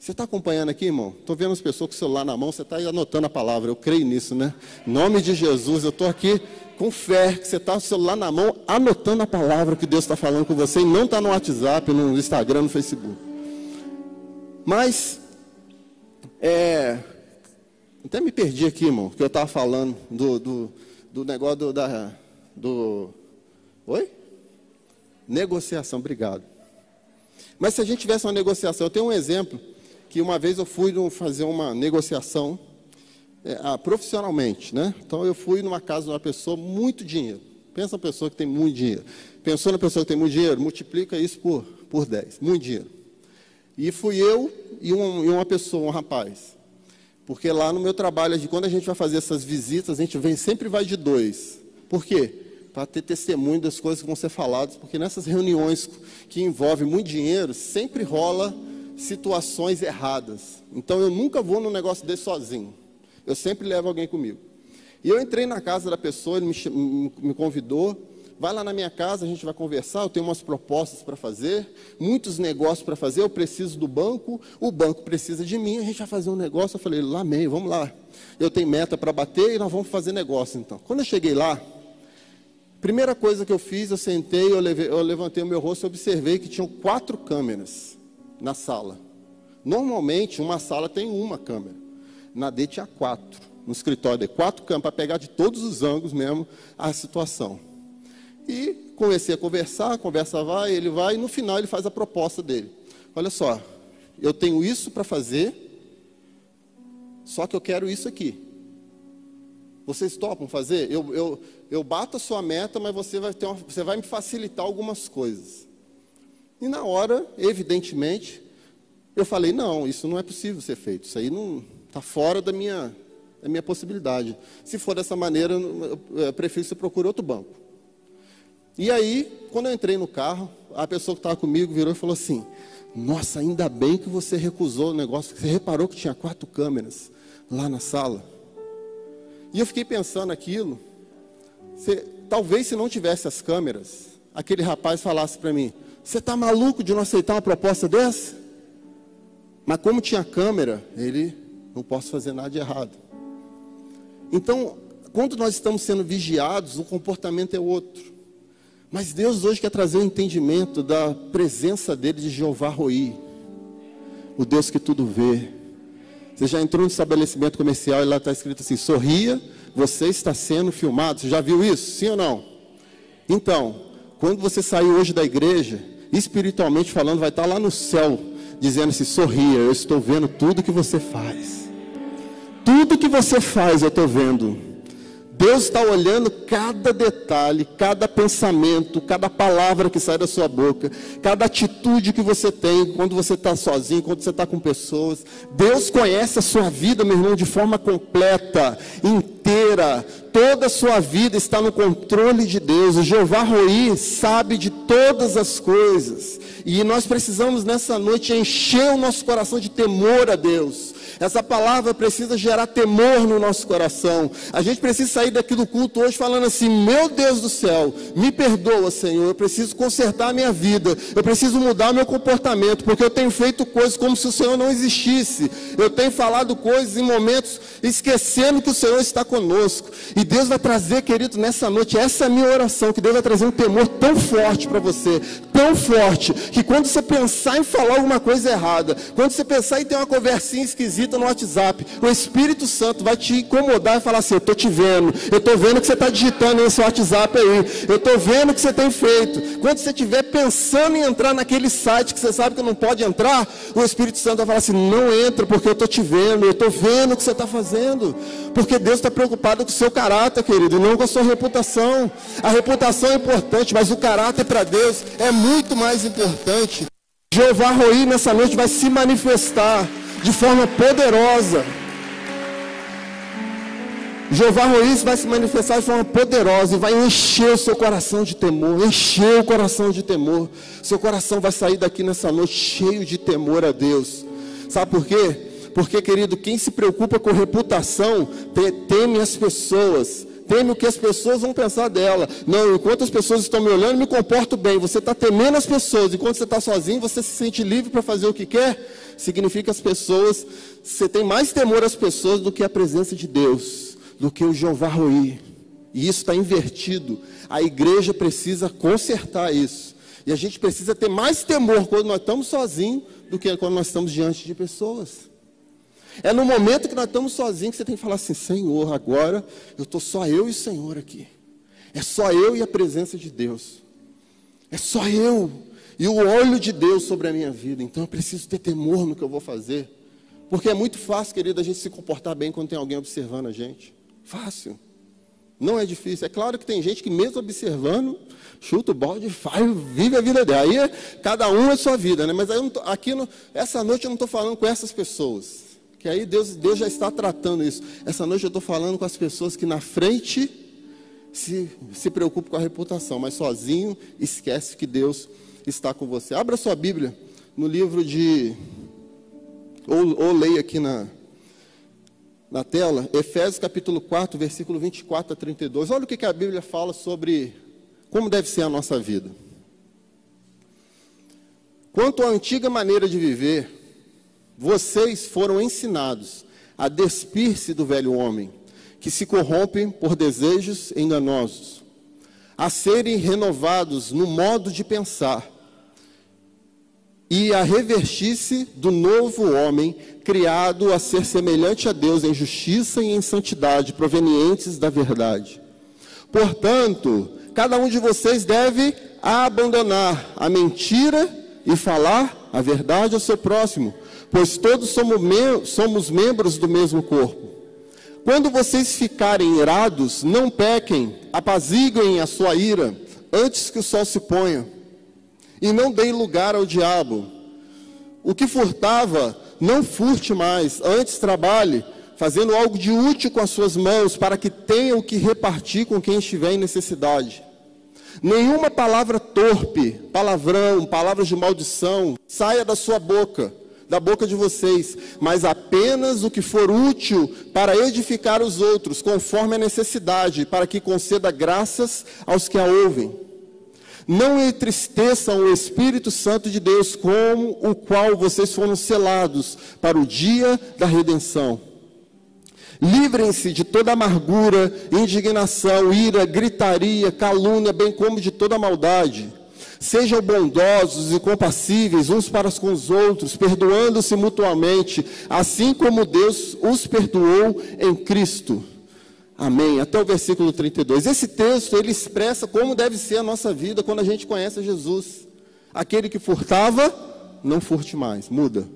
Você está acompanhando aqui, irmão? Estou vendo as pessoas com o celular na mão, você está anotando a palavra. Eu creio nisso, né? Em nome de Jesus, eu estou aqui com fé que você está com o celular na mão, anotando a palavra que Deus está falando com você e não está no WhatsApp, no Instagram, no Facebook. Mas, é, até me perdi aqui, irmão, que eu estava falando do, do, do negócio do, da, do. Oi? Negociação, obrigado. Mas se a gente tivesse uma negociação, eu tenho um exemplo que uma vez eu fui fazer uma negociação é, ah, profissionalmente, né? Então eu fui numa casa de uma pessoa muito dinheiro. Pensa uma pessoa que tem muito dinheiro. Pensou na pessoa que tem muito dinheiro, multiplica isso por, por 10, muito dinheiro. E fui eu e, um, e uma pessoa, um rapaz. Porque lá no meu trabalho, quando a gente vai fazer essas visitas, a gente vem, sempre vai de dois. Por quê? Para ter testemunho das coisas que vão ser faladas, porque nessas reuniões que envolvem muito dinheiro, sempre rola situações erradas. Então eu nunca vou num negócio desse sozinho. Eu sempre levo alguém comigo. E eu entrei na casa da pessoa, ele me, me convidou. Vai lá na minha casa, a gente vai conversar. Eu tenho umas propostas para fazer, muitos negócios para fazer. Eu preciso do banco, o banco precisa de mim. A gente vai fazer um negócio. Eu falei, lá meio, vamos lá. Eu tenho meta para bater e nós vamos fazer negócio então. Quando eu cheguei lá, primeira coisa que eu fiz, eu sentei, eu, levei, eu levantei o meu rosto e observei que tinham quatro câmeras na sala. Normalmente, uma sala tem uma câmera. Na D tinha quatro. no escritório dele, quatro câmeras, para pegar de todos os ângulos mesmo a situação. E comecei a conversar, a conversa vai, ele vai, e no final ele faz a proposta dele. Olha só, eu tenho isso para fazer, só que eu quero isso aqui. Vocês topam fazer? Eu, eu, eu bato a sua meta, mas você vai, ter uma, você vai me facilitar algumas coisas. E na hora, evidentemente, eu falei, não, isso não é possível ser feito. Isso aí não está fora da minha, da minha possibilidade. Se for dessa maneira, eu prefiro que você procure outro banco. E aí, quando eu entrei no carro, a pessoa que estava comigo virou e falou assim: Nossa, ainda bem que você recusou o negócio, você reparou que tinha quatro câmeras lá na sala. E eu fiquei pensando aquilo. Se, talvez se não tivesse as câmeras, aquele rapaz falasse para mim: Você está maluco de não aceitar uma proposta dessa? Mas como tinha câmera, ele não posso fazer nada de errado. Então, quando nós estamos sendo vigiados, o comportamento é outro. Mas Deus hoje quer trazer o um entendimento da presença dele de Jeová Roi, o Deus que tudo vê, você já entrou no estabelecimento comercial e lá está escrito assim: sorria, você está sendo filmado. Você já viu isso? Sim ou não? Então, quando você sair hoje da igreja, espiritualmente falando, vai estar lá no céu, dizendo assim: sorria, eu estou vendo tudo que você faz. Tudo que você faz eu estou vendo. Deus está olhando cada detalhe, cada pensamento, cada palavra que sai da sua boca, cada atitude que você tem quando você está sozinho, quando você está com pessoas. Deus conhece a sua vida, meu irmão, de forma completa, inteira. Toda a sua vida está no controle de Deus. O Jeová Roi sabe de todas as coisas. E nós precisamos nessa noite encher o nosso coração de temor a Deus essa palavra precisa gerar temor no nosso coração. A gente precisa sair daqui do culto hoje falando assim: Meu Deus do céu, me perdoa, Senhor. Eu preciso consertar a minha vida. Eu preciso mudar meu comportamento, porque eu tenho feito coisas como se o Senhor não existisse. Eu tenho falado coisas em momentos esquecendo que o Senhor está conosco. E Deus vai trazer, querido, nessa noite, essa é a minha oração: que Deus vai trazer um temor tão forte para você, tão forte, que quando você pensar em falar alguma coisa errada, quando você pensar em ter uma conversinha esquisita, no WhatsApp, o Espírito Santo vai te incomodar e falar assim: Eu estou te vendo, eu estou vendo que você está digitando nesse WhatsApp aí, eu estou vendo o que você tem feito. Quando você estiver pensando em entrar naquele site que você sabe que não pode entrar, o Espírito Santo vai falar assim: Não entra, porque eu estou te vendo, eu estou vendo o que você está fazendo. Porque Deus está preocupado com o seu caráter, querido, e não com a sua reputação. A reputação é importante, mas o caráter para Deus é muito mais importante. Jeová Roi nessa noite vai se manifestar de forma poderosa. Jeová Ruiz vai se manifestar de forma poderosa e vai encher o seu coração de temor, encher o coração de temor. Seu coração vai sair daqui nessa noite cheio de temor a Deus. Sabe por quê? Porque, querido, quem se preocupa com reputação teme as pessoas teme o que as pessoas vão pensar dela. Não, enquanto as pessoas estão me olhando, me comporto bem. Você está temendo as pessoas. Enquanto você está sozinho, você se sente livre para fazer o que quer. Significa as pessoas, você tem mais temor às pessoas do que a presença de Deus, do que o Jeová Roi. E isso está invertido. A igreja precisa consertar isso. E a gente precisa ter mais temor quando nós estamos sozinhos do que quando nós estamos diante de pessoas. É no momento que nós estamos sozinhos que você tem que falar assim: Senhor, agora eu estou só eu e o Senhor aqui. É só eu e a presença de Deus. É só eu e o olho de Deus sobre a minha vida. Então eu preciso ter temor no que eu vou fazer. Porque é muito fácil, querido, a gente se comportar bem quando tem alguém observando a gente. Fácil. Não é difícil. É claro que tem gente que, mesmo observando, chuta o balde faz, vive a vida dela. Aí cada um é sua vida, né? Mas tô, aqui, no, essa noite eu não estou falando com essas pessoas. Que aí Deus, Deus já está tratando isso. Essa noite eu estou falando com as pessoas que na frente se, se preocupam com a reputação, mas sozinho esquece que Deus está com você. Abra sua Bíblia no livro de. Ou, ou leia aqui na, na tela, Efésios capítulo 4, versículo 24 a 32. Olha o que, que a Bíblia fala sobre como deve ser a nossa vida. Quanto à antiga maneira de viver, vocês foram ensinados a despir-se do velho homem, que se corrompe por desejos enganosos, a serem renovados no modo de pensar, e a revestir-se do novo homem, criado a ser semelhante a Deus em justiça e em santidade, provenientes da verdade. Portanto, cada um de vocês deve abandonar a mentira e falar a verdade ao seu próximo, pois todos somos, mem somos membros do mesmo corpo. Quando vocês ficarem irados, não pequem, apaziguem a sua ira, antes que o sol se ponha, e não deem lugar ao diabo. O que furtava, não furte mais, antes trabalhe, fazendo algo de útil com as suas mãos, para que tenha o que repartir com quem estiver em necessidade. Nenhuma palavra torpe, palavrão, palavras de maldição, saia da sua boca, da boca de vocês, mas apenas o que for útil para edificar os outros, conforme a necessidade, para que conceda graças aos que a ouvem. Não entristeçam o Espírito Santo de Deus, com o qual vocês foram selados para o dia da redenção. Livrem-se de toda amargura, indignação, ira, gritaria, calúnia, bem como de toda maldade. Sejam bondosos e compassíveis uns para com os outros, perdoando-se mutuamente, assim como Deus os perdoou em Cristo. Amém. Até o versículo 32. Esse texto ele expressa como deve ser a nossa vida quando a gente conhece Jesus. Aquele que furtava, não furte mais. Muda.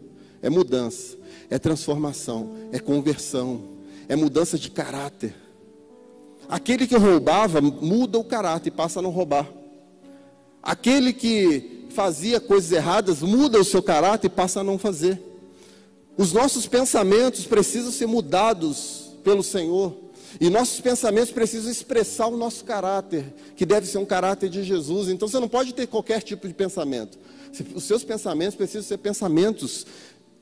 É mudança, é transformação, é conversão, é mudança de caráter. Aquele que roubava muda o caráter e passa a não roubar. Aquele que fazia coisas erradas muda o seu caráter e passa a não fazer. Os nossos pensamentos precisam ser mudados pelo Senhor. E nossos pensamentos precisam expressar o nosso caráter, que deve ser um caráter de Jesus. Então você não pode ter qualquer tipo de pensamento. Os seus pensamentos precisam ser pensamentos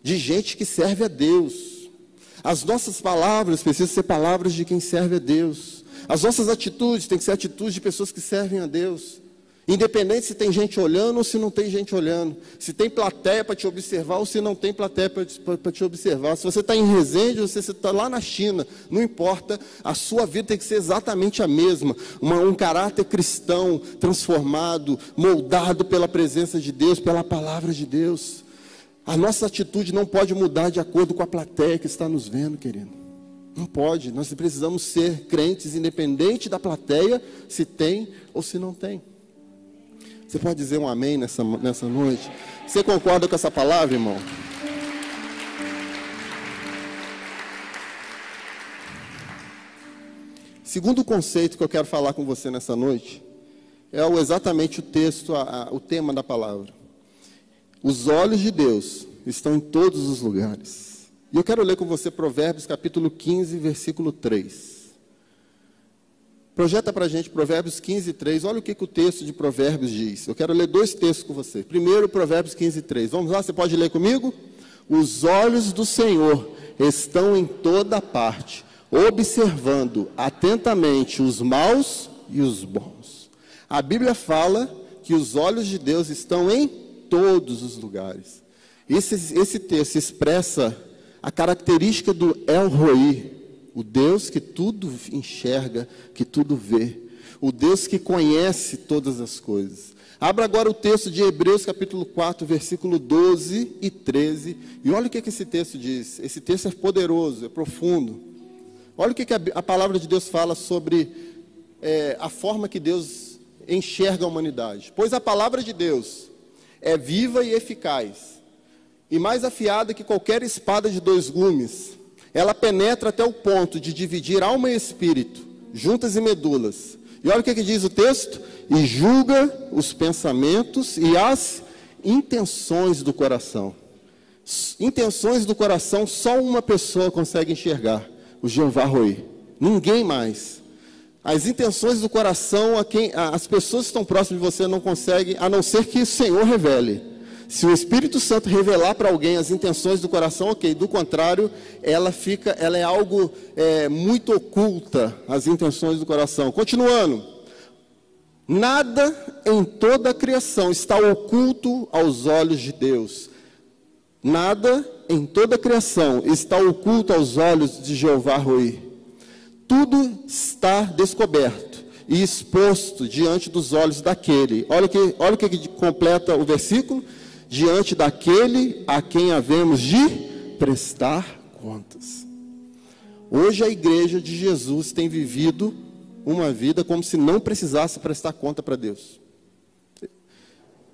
de gente que serve a Deus. As nossas palavras precisam ser palavras de quem serve a Deus. As nossas atitudes têm que ser atitudes de pessoas que servem a Deus. Independente se tem gente olhando ou se não tem gente olhando. Se tem plateia para te observar ou se não tem plateia para te observar. Se você está em Resende ou se você está lá na China, não importa, a sua vida tem que ser exatamente a mesma. Uma, um caráter cristão, transformado, moldado pela presença de Deus, pela palavra de Deus. A nossa atitude não pode mudar de acordo com a plateia que está nos vendo, querido. Não pode. Nós precisamos ser crentes, independente da plateia, se tem ou se não tem. Você pode dizer um amém nessa, nessa noite? Você concorda com essa palavra, irmão? Segundo conceito que eu quero falar com você nessa noite é exatamente o texto, a, a, o tema da palavra. Os olhos de Deus estão em todos os lugares. E eu quero ler com você Provérbios capítulo 15, versículo 3. Projeta para a gente Provérbios 15, 3. Olha o que, que, o texto de Provérbios diz. Eu quero ler dois textos com você. Primeiro, Provérbios 15, 3. Vamos lá, você pode ler comigo? Os olhos do Senhor estão em toda parte, observando atentamente os maus e os bons. A Bíblia fala que os olhos de Deus estão em todos os lugares. Esse, esse texto expressa a característica do El Roi, o Deus que tudo enxerga, que tudo vê. O Deus que conhece todas as coisas. Abra agora o texto de Hebreus, capítulo 4, versículo 12 e 13. E olha o que, que esse texto diz. Esse texto é poderoso, é profundo. Olha o que, que a, a palavra de Deus fala sobre é, a forma que Deus enxerga a humanidade. Pois a palavra de Deus é viva e eficaz, e mais afiada que qualquer espada de dois gumes ela penetra até o ponto de dividir alma e espírito, juntas e medulas. E olha o que, que diz o texto: e julga os pensamentos e as intenções do coração. Intenções do coração só uma pessoa consegue enxergar, o Jeová Roi. Ninguém mais. As intenções do coração, a quem, as pessoas que estão próximas de você não conseguem, a não ser que o Senhor revele. Se o Espírito Santo revelar para alguém as intenções do coração, ok. Do contrário, ela fica, ela é algo é, muito oculta, as intenções do coração. Continuando. Nada em toda a criação está oculto aos olhos de Deus. Nada em toda a criação está oculto aos olhos de Jeová Rui. Tudo está descoberto e exposto diante dos olhos daquele. Olha que, olha o que completa o versículo diante daquele a quem havemos de prestar contas. Hoje a igreja de Jesus tem vivido uma vida como se não precisasse prestar conta para Deus.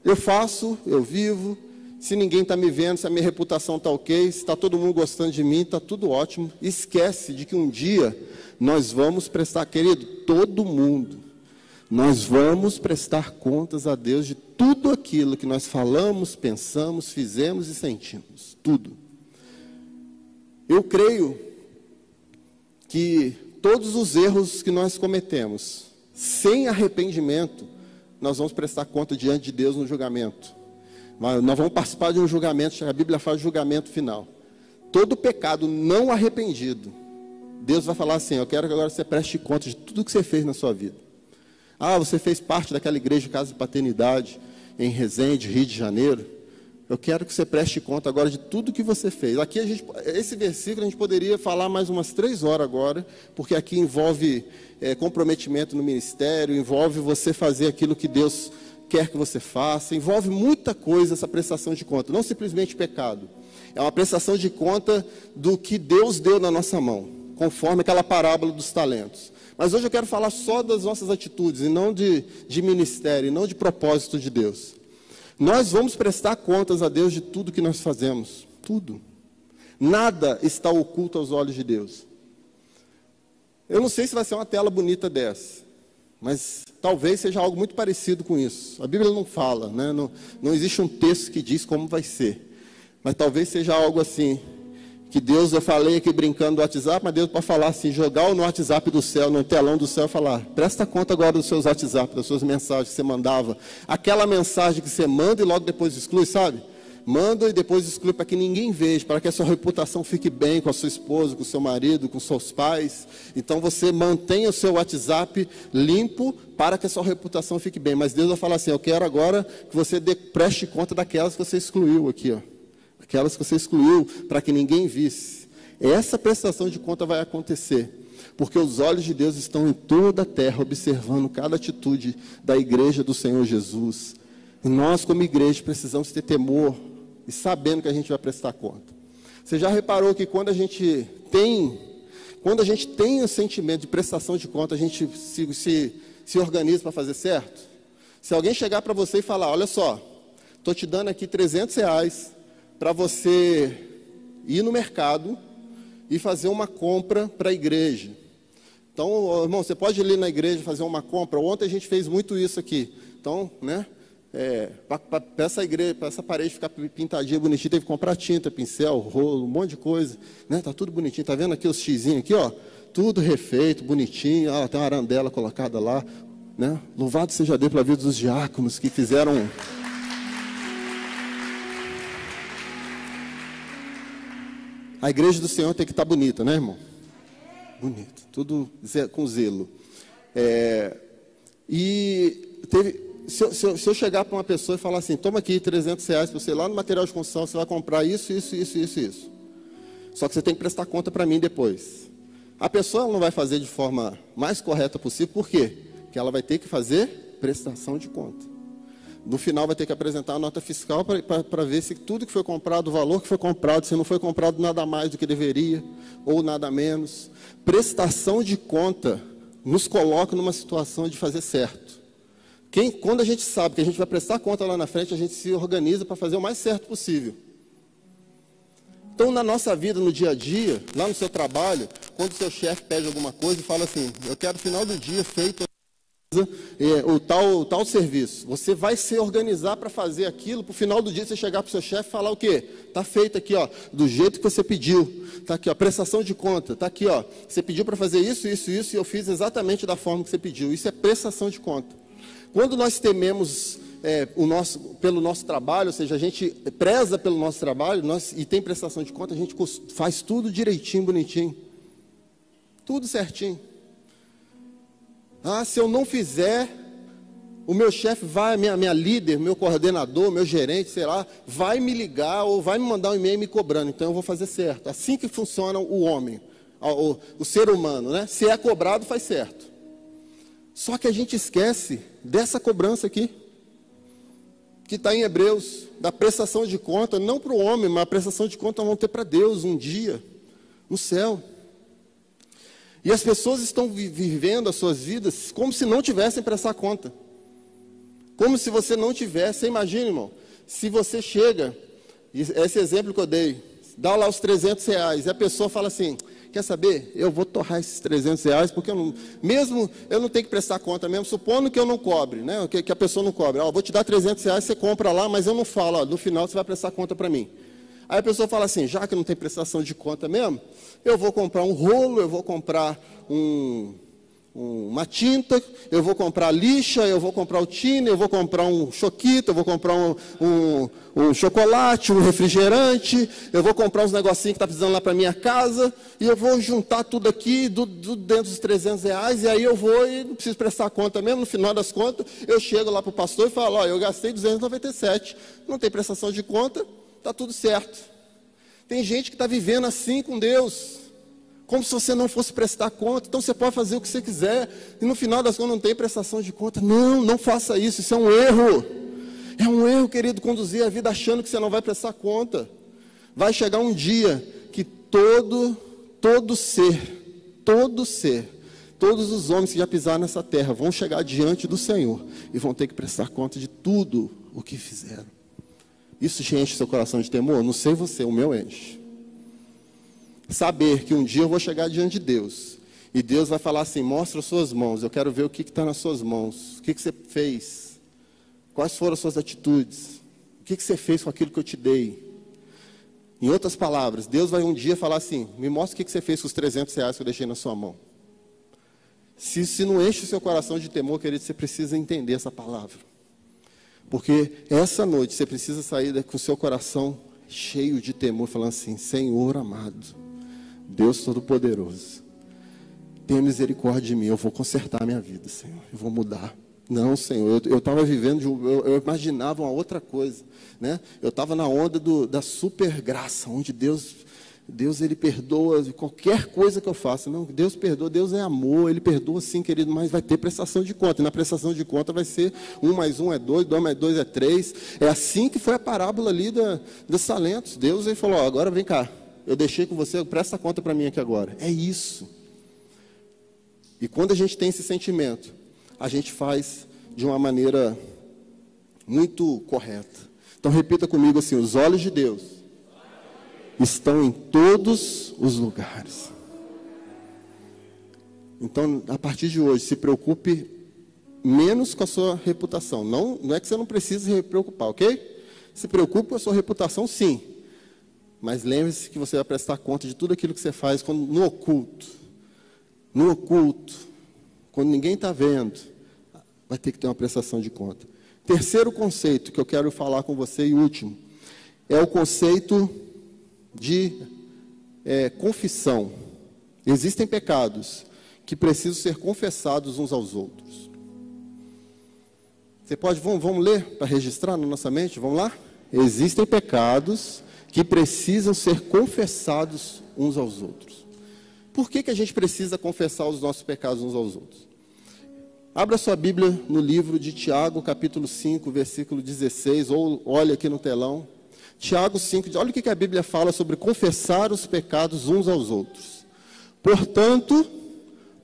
Eu faço, eu vivo, se ninguém está me vendo, se a minha reputação está ok, se está todo mundo gostando de mim, está tudo ótimo. Esquece de que um dia nós vamos prestar, querido, todo mundo, nós vamos prestar contas a Deus de tudo aquilo que nós falamos, pensamos, fizemos e sentimos. Tudo. Eu creio que todos os erros que nós cometemos, sem arrependimento, nós vamos prestar conta diante de Deus no julgamento. Nós vamos participar de um julgamento, a Bíblia de julgamento final. Todo pecado não arrependido, Deus vai falar assim: Eu quero que agora você preste conta de tudo que você fez na sua vida. Ah, você fez parte daquela igreja de casa de paternidade em Resende, Rio de Janeiro. Eu quero que você preste conta agora de tudo que você fez. Aqui a gente, esse versículo a gente poderia falar mais umas três horas agora, porque aqui envolve é, comprometimento no ministério, envolve você fazer aquilo que Deus quer que você faça, envolve muita coisa essa prestação de conta, não simplesmente pecado. É uma prestação de conta do que Deus deu na nossa mão, conforme aquela parábola dos talentos. Mas hoje eu quero falar só das nossas atitudes, e não de, de ministério, e não de propósito de Deus. Nós vamos prestar contas a Deus de tudo que nós fazemos. Tudo. Nada está oculto aos olhos de Deus. Eu não sei se vai ser uma tela bonita dessa, mas talvez seja algo muito parecido com isso. A Bíblia não fala, né? não, não existe um texto que diz como vai ser. Mas talvez seja algo assim que Deus, eu falei aqui brincando do WhatsApp, mas Deus para falar assim, jogar no WhatsApp do céu, no telão do céu, falar, presta conta agora dos seus WhatsApp, das suas mensagens que você mandava. Aquela mensagem que você manda e logo depois exclui, sabe? Manda e depois exclui para que ninguém veja, para que a sua reputação fique bem com a sua esposa, com o seu marido, com seus pais. Então você mantenha o seu WhatsApp limpo para que a sua reputação fique bem. Mas Deus vai falar assim: eu quero agora que você preste conta daquelas que você excluiu aqui, ó aquelas que você excluiu para que ninguém visse. Essa prestação de conta vai acontecer, porque os olhos de Deus estão em toda a terra, observando cada atitude da igreja do Senhor Jesus. E nós, como igreja, precisamos ter temor e sabendo que a gente vai prestar conta. Você já reparou que quando a gente tem, quando a gente tem o sentimento de prestação de conta, a gente se, se, se organiza para fazer certo? Se alguém chegar para você e falar, olha só, estou te dando aqui 300 reais para você ir no mercado e fazer uma compra para a igreja. Então, irmão, você pode ir na igreja fazer uma compra. Ontem a gente fez muito isso aqui. Então, né? É, para essa igreja, para essa parede ficar pintadinha, bonitinha, teve que comprar tinta, pincel, rolo, um monte de coisa. Né? Tá tudo bonitinho. Tá vendo aqui os xizinhos aqui, ó? Tudo refeito, bonitinho. Ah, tem uma arandela colocada lá. Né? Louvado seja Deus pela vida dos diáconos que fizeram A igreja do Senhor tem que estar bonita, né, irmão? Bonito, tudo com zelo. É, e teve, se, eu, se, se eu chegar para uma pessoa e falar assim, toma aqui 300 reais para você lá no material de construção, você vai comprar isso, isso, isso, isso, isso. Só que você tem que prestar conta para mim depois. A pessoa não vai fazer de forma mais correta possível, por quê? Porque ela vai ter que fazer prestação de conta. No final vai ter que apresentar a nota fiscal para ver se tudo que foi comprado, o valor que foi comprado, se não foi comprado nada mais do que deveria, ou nada menos. Prestação de conta nos coloca numa situação de fazer certo. Quem, quando a gente sabe que a gente vai prestar conta lá na frente, a gente se organiza para fazer o mais certo possível. Então, na nossa vida, no dia a dia, lá no seu trabalho, quando o seu chefe pede alguma coisa e fala assim, eu quero final do dia feito é, tal, tal serviço. Você vai se organizar para fazer aquilo, para o final do dia você chegar para o seu chefe e falar o quê? Está feito aqui, ó, do jeito que você pediu. Está aqui, ó, prestação de conta. Está aqui, ó. Você pediu para fazer isso, isso, isso, e eu fiz exatamente da forma que você pediu. Isso é prestação de conta. Quando nós tememos é, o nosso, pelo nosso trabalho, ou seja, a gente preza pelo nosso trabalho nós, e tem prestação de conta, a gente faz tudo direitinho, bonitinho. Tudo certinho. Ah, se eu não fizer, o meu chefe vai, minha, minha líder, meu coordenador, meu gerente, sei lá, vai me ligar ou vai me mandar um e-mail me cobrando. Então eu vou fazer certo. Assim que funciona o homem, o, o ser humano, né? Se é cobrado, faz certo. Só que a gente esquece dessa cobrança aqui. que está em Hebreus, da prestação de conta, não para o homem, mas a prestação de conta vão ter para Deus um dia, no céu. E as pessoas estão vivendo as suas vidas como se não tivessem prestar conta. Como se você não tivesse. Imagina, irmão, se você chega, esse exemplo que eu dei, dá lá os 300 reais, e a pessoa fala assim: quer saber? Eu vou torrar esses 300 reais, porque eu não, mesmo eu não tenho que prestar conta mesmo, supondo que eu não cobre, né? que, que a pessoa não cobre. Ó, vou te dar 300 reais, você compra lá, mas eu não falo, ó, no final você vai prestar conta para mim. Aí a pessoa fala assim, já que não tem prestação de conta mesmo, eu vou comprar um rolo, eu vou comprar um, uma tinta, eu vou comprar lixa, eu vou comprar o tine, eu vou comprar um choquito, eu vou comprar um, um, um chocolate, um refrigerante, eu vou comprar uns negocinhos que está precisando lá para minha casa, e eu vou juntar tudo aqui do, do, dentro dos 300 reais, e aí eu vou e não preciso prestar conta mesmo, no final das contas, eu chego lá para o pastor e falo, ó, eu gastei 297, não tem prestação de conta, está tudo certo. Tem gente que está vivendo assim com Deus, como se você não fosse prestar conta. Então você pode fazer o que você quiser, e no final das contas não tem prestação de conta. Não, não faça isso, isso é um erro. É um erro, querido, conduzir a vida achando que você não vai prestar conta. Vai chegar um dia que todo, todo ser, todo ser, todos os homens que já pisaram nessa terra vão chegar diante do Senhor e vão ter que prestar conta de tudo o que fizeram. Isso te enche seu coração de temor? Não sei você, o meu enche saber que um dia eu vou chegar diante de Deus e Deus vai falar assim: mostra as suas mãos, eu quero ver o que está nas suas mãos, o que, que você fez, quais foram as suas atitudes, o que, que você fez com aquilo que eu te dei. Em outras palavras, Deus vai um dia falar assim: me mostra o que, que você fez com os 300 reais que eu deixei na sua mão. Se, se não enche o seu coração de temor, querido, você precisa entender essa palavra. Porque essa noite você precisa sair com o seu coração cheio de temor, falando assim: Senhor amado, Deus Todo-Poderoso, tenha misericórdia de mim, eu vou consertar a minha vida, Senhor, eu vou mudar. Não, Senhor, eu estava vivendo, eu, eu, imaginava uma outra coisa, né? Eu estava na onda do, da super graça, onde Deus, Deus ele perdoa qualquer coisa que eu faça. Não, Deus perdoa, Deus é amor, Ele perdoa sim, querido, mas vai ter prestação de conta. E na prestação de conta vai ser um mais um é dois, dois mais dois é três. É assim que foi a parábola ali da, dos talentos. Deus ele falou: ó, agora vem cá, eu deixei com você, presta conta para mim aqui agora. É isso. E quando a gente tem esse sentimento, a gente faz de uma maneira muito correta. Então repita comigo assim: os olhos de Deus estão em todos os lugares. Então, a partir de hoje, se preocupe menos com a sua reputação. Não, não é que você não precise se preocupar, ok? Se preocupe com a sua reputação, sim. Mas lembre-se que você vai prestar conta de tudo aquilo que você faz quando, no oculto. No oculto. Quando ninguém está vendo, vai ter que ter uma prestação de conta. Terceiro conceito que eu quero falar com você e último é o conceito de é, confissão. Existem pecados que precisam ser confessados uns aos outros. Você pode, vamos, vamos ler para registrar na nossa mente? Vamos lá? Existem pecados que precisam ser confessados uns aos outros. Por que, que a gente precisa confessar os nossos pecados uns aos outros? Abra sua Bíblia no livro de Tiago, capítulo 5, versículo 16, ou olhe aqui no telão. Tiago 5, olha o que a Bíblia fala sobre confessar os pecados uns aos outros. Portanto,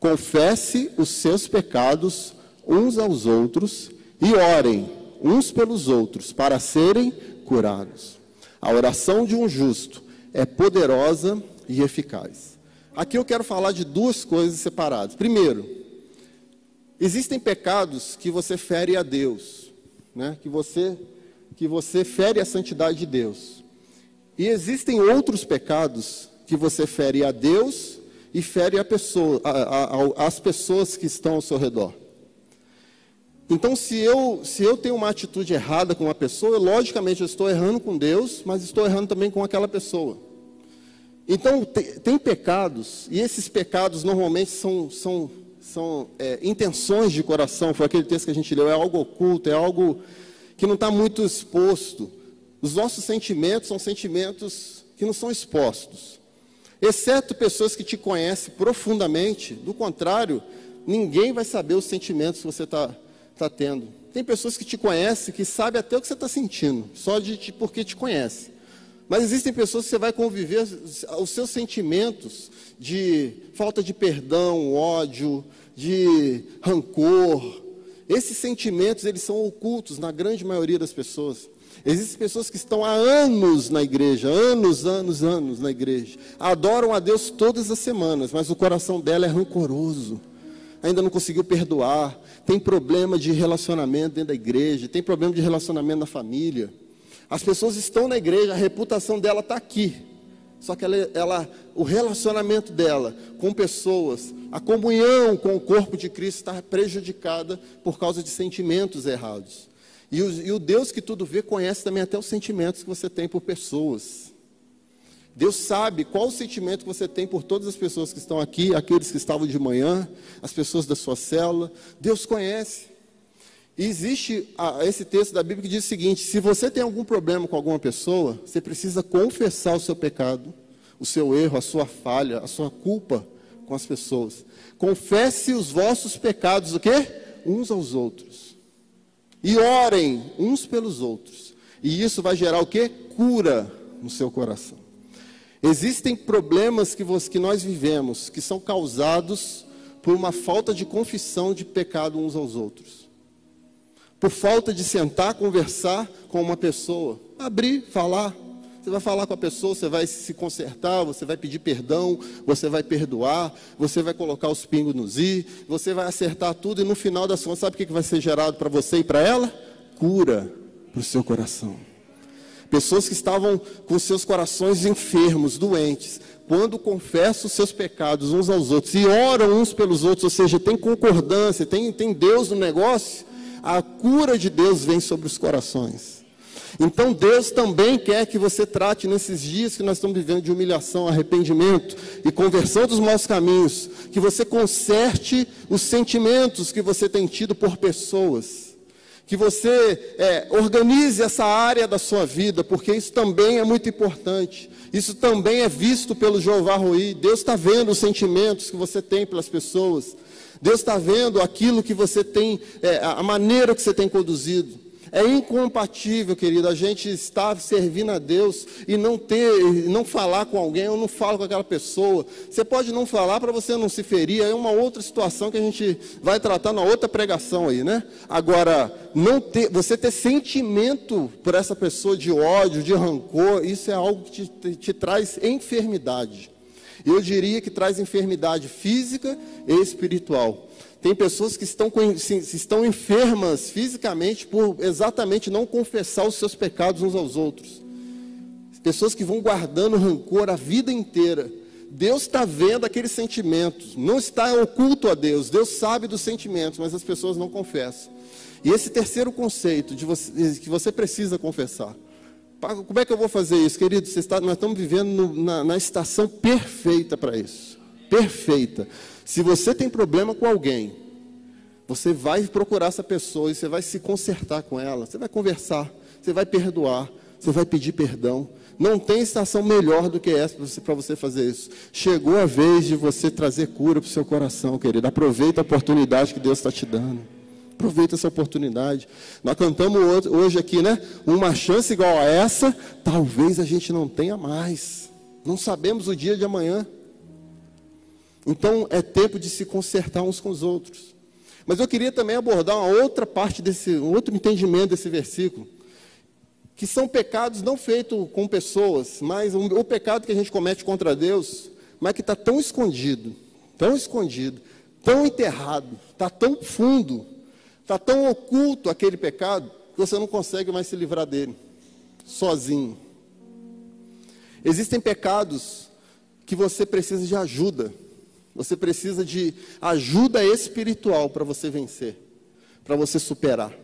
confesse os seus pecados uns aos outros e orem uns pelos outros para serem curados. A oração de um justo é poderosa e eficaz. Aqui eu quero falar de duas coisas separadas. Primeiro, existem pecados que você fere a Deus, né? que, você, que você fere a santidade de Deus. E existem outros pecados que você fere a Deus e fere a pessoa, a, a, as pessoas que estão ao seu redor. Então, se eu, se eu tenho uma atitude errada com uma pessoa, logicamente eu estou errando com Deus, mas estou errando também com aquela pessoa. Então, tem, tem pecados, e esses pecados normalmente são, são, são é, intenções de coração, foi aquele texto que a gente leu, é algo oculto, é algo que não está muito exposto. Os nossos sentimentos são sentimentos que não são expostos. Exceto pessoas que te conhecem profundamente, do contrário, ninguém vai saber os sentimentos que você está está tendo. Tem pessoas que te conhecem, que sabem até o que você está sentindo, só de porque te conhece. Mas existem pessoas que você vai conviver os seus sentimentos de falta de perdão, ódio, de rancor. Esses sentimentos, eles são ocultos na grande maioria das pessoas. Existem pessoas que estão há anos na igreja, anos, anos, anos na igreja. Adoram a Deus todas as semanas, mas o coração dela é rancoroso. Ainda não conseguiu perdoar, tem problema de relacionamento dentro da igreja, tem problema de relacionamento na família. As pessoas estão na igreja, a reputação dela está aqui. Só que ela, ela, o relacionamento dela com pessoas, a comunhão com o corpo de Cristo está prejudicada por causa de sentimentos errados. E o, e o Deus que tudo vê conhece também até os sentimentos que você tem por pessoas. Deus sabe qual o sentimento que você tem por todas as pessoas que estão aqui, aqueles que estavam de manhã, as pessoas da sua célula. Deus conhece. Existe esse texto da Bíblia que diz o seguinte: se você tem algum problema com alguma pessoa, você precisa confessar o seu pecado, o seu erro, a sua falha, a sua culpa com as pessoas. Confesse os vossos pecados, o quê? Uns aos outros. E orem uns pelos outros. E isso vai gerar o quê? Cura no seu coração. Existem problemas que, você, que nós vivemos que são causados por uma falta de confissão de pecado uns aos outros por falta de sentar, conversar com uma pessoa, abrir, falar. Você vai falar com a pessoa, você vai se consertar, você vai pedir perdão, você vai perdoar, você vai colocar os pingos nos i, você vai acertar tudo e no final das contas, sabe o que vai ser gerado para você e para ela? Cura para o seu coração. Pessoas que estavam com seus corações enfermos, doentes, quando confessam os seus pecados uns aos outros e oram uns pelos outros, ou seja, tem concordância, tem, tem Deus no negócio, a cura de Deus vem sobre os corações. Então Deus também quer que você trate nesses dias que nós estamos vivendo de humilhação, arrependimento e conversão dos maus caminhos, que você conserte os sentimentos que você tem tido por pessoas, que você é, organize essa área da sua vida, porque isso também é muito importante. Isso também é visto pelo Jeová Rui. Deus está vendo os sentimentos que você tem pelas pessoas. Deus está vendo aquilo que você tem, é, a maneira que você tem conduzido. É incompatível, querido, a gente estar servindo a Deus e não ter, não falar com alguém, eu não falo com aquela pessoa. Você pode não falar para você não se ferir, é uma outra situação que a gente vai tratar na outra pregação aí, né? Agora, não ter, você ter sentimento por essa pessoa de ódio, de rancor, isso é algo que te, te traz enfermidade. Eu diria que traz enfermidade física e espiritual. Tem pessoas que estão, estão enfermas fisicamente por exatamente não confessar os seus pecados uns aos outros. Pessoas que vão guardando rancor a vida inteira. Deus está vendo aqueles sentimentos, não está oculto a Deus. Deus sabe dos sentimentos, mas as pessoas não confessam. E esse terceiro conceito de você, que você precisa confessar como é que eu vou fazer isso, querido? Está, nós estamos vivendo no, na, na estação perfeita para isso. Perfeita. Se você tem problema com alguém, você vai procurar essa pessoa e você vai se consertar com ela. Você vai conversar, você vai perdoar, você vai pedir perdão. Não tem estação melhor do que essa para você fazer isso. Chegou a vez de você trazer cura para o seu coração, querido. Aproveita a oportunidade que Deus está te dando. Aproveita essa oportunidade. Nós cantamos hoje aqui, né? Uma chance igual a essa, talvez a gente não tenha mais. Não sabemos o dia de amanhã. Então é tempo de se consertar uns com os outros. Mas eu queria também abordar uma outra parte desse, um outro entendimento desse versículo, que são pecados não feitos com pessoas, mas o, o pecado que a gente comete contra Deus, mas que está tão escondido, tão escondido, tão enterrado, está tão fundo, Está tão oculto aquele pecado que você não consegue mais se livrar dele, sozinho. Existem pecados que você precisa de ajuda. Você precisa de ajuda espiritual para você vencer, para você superar.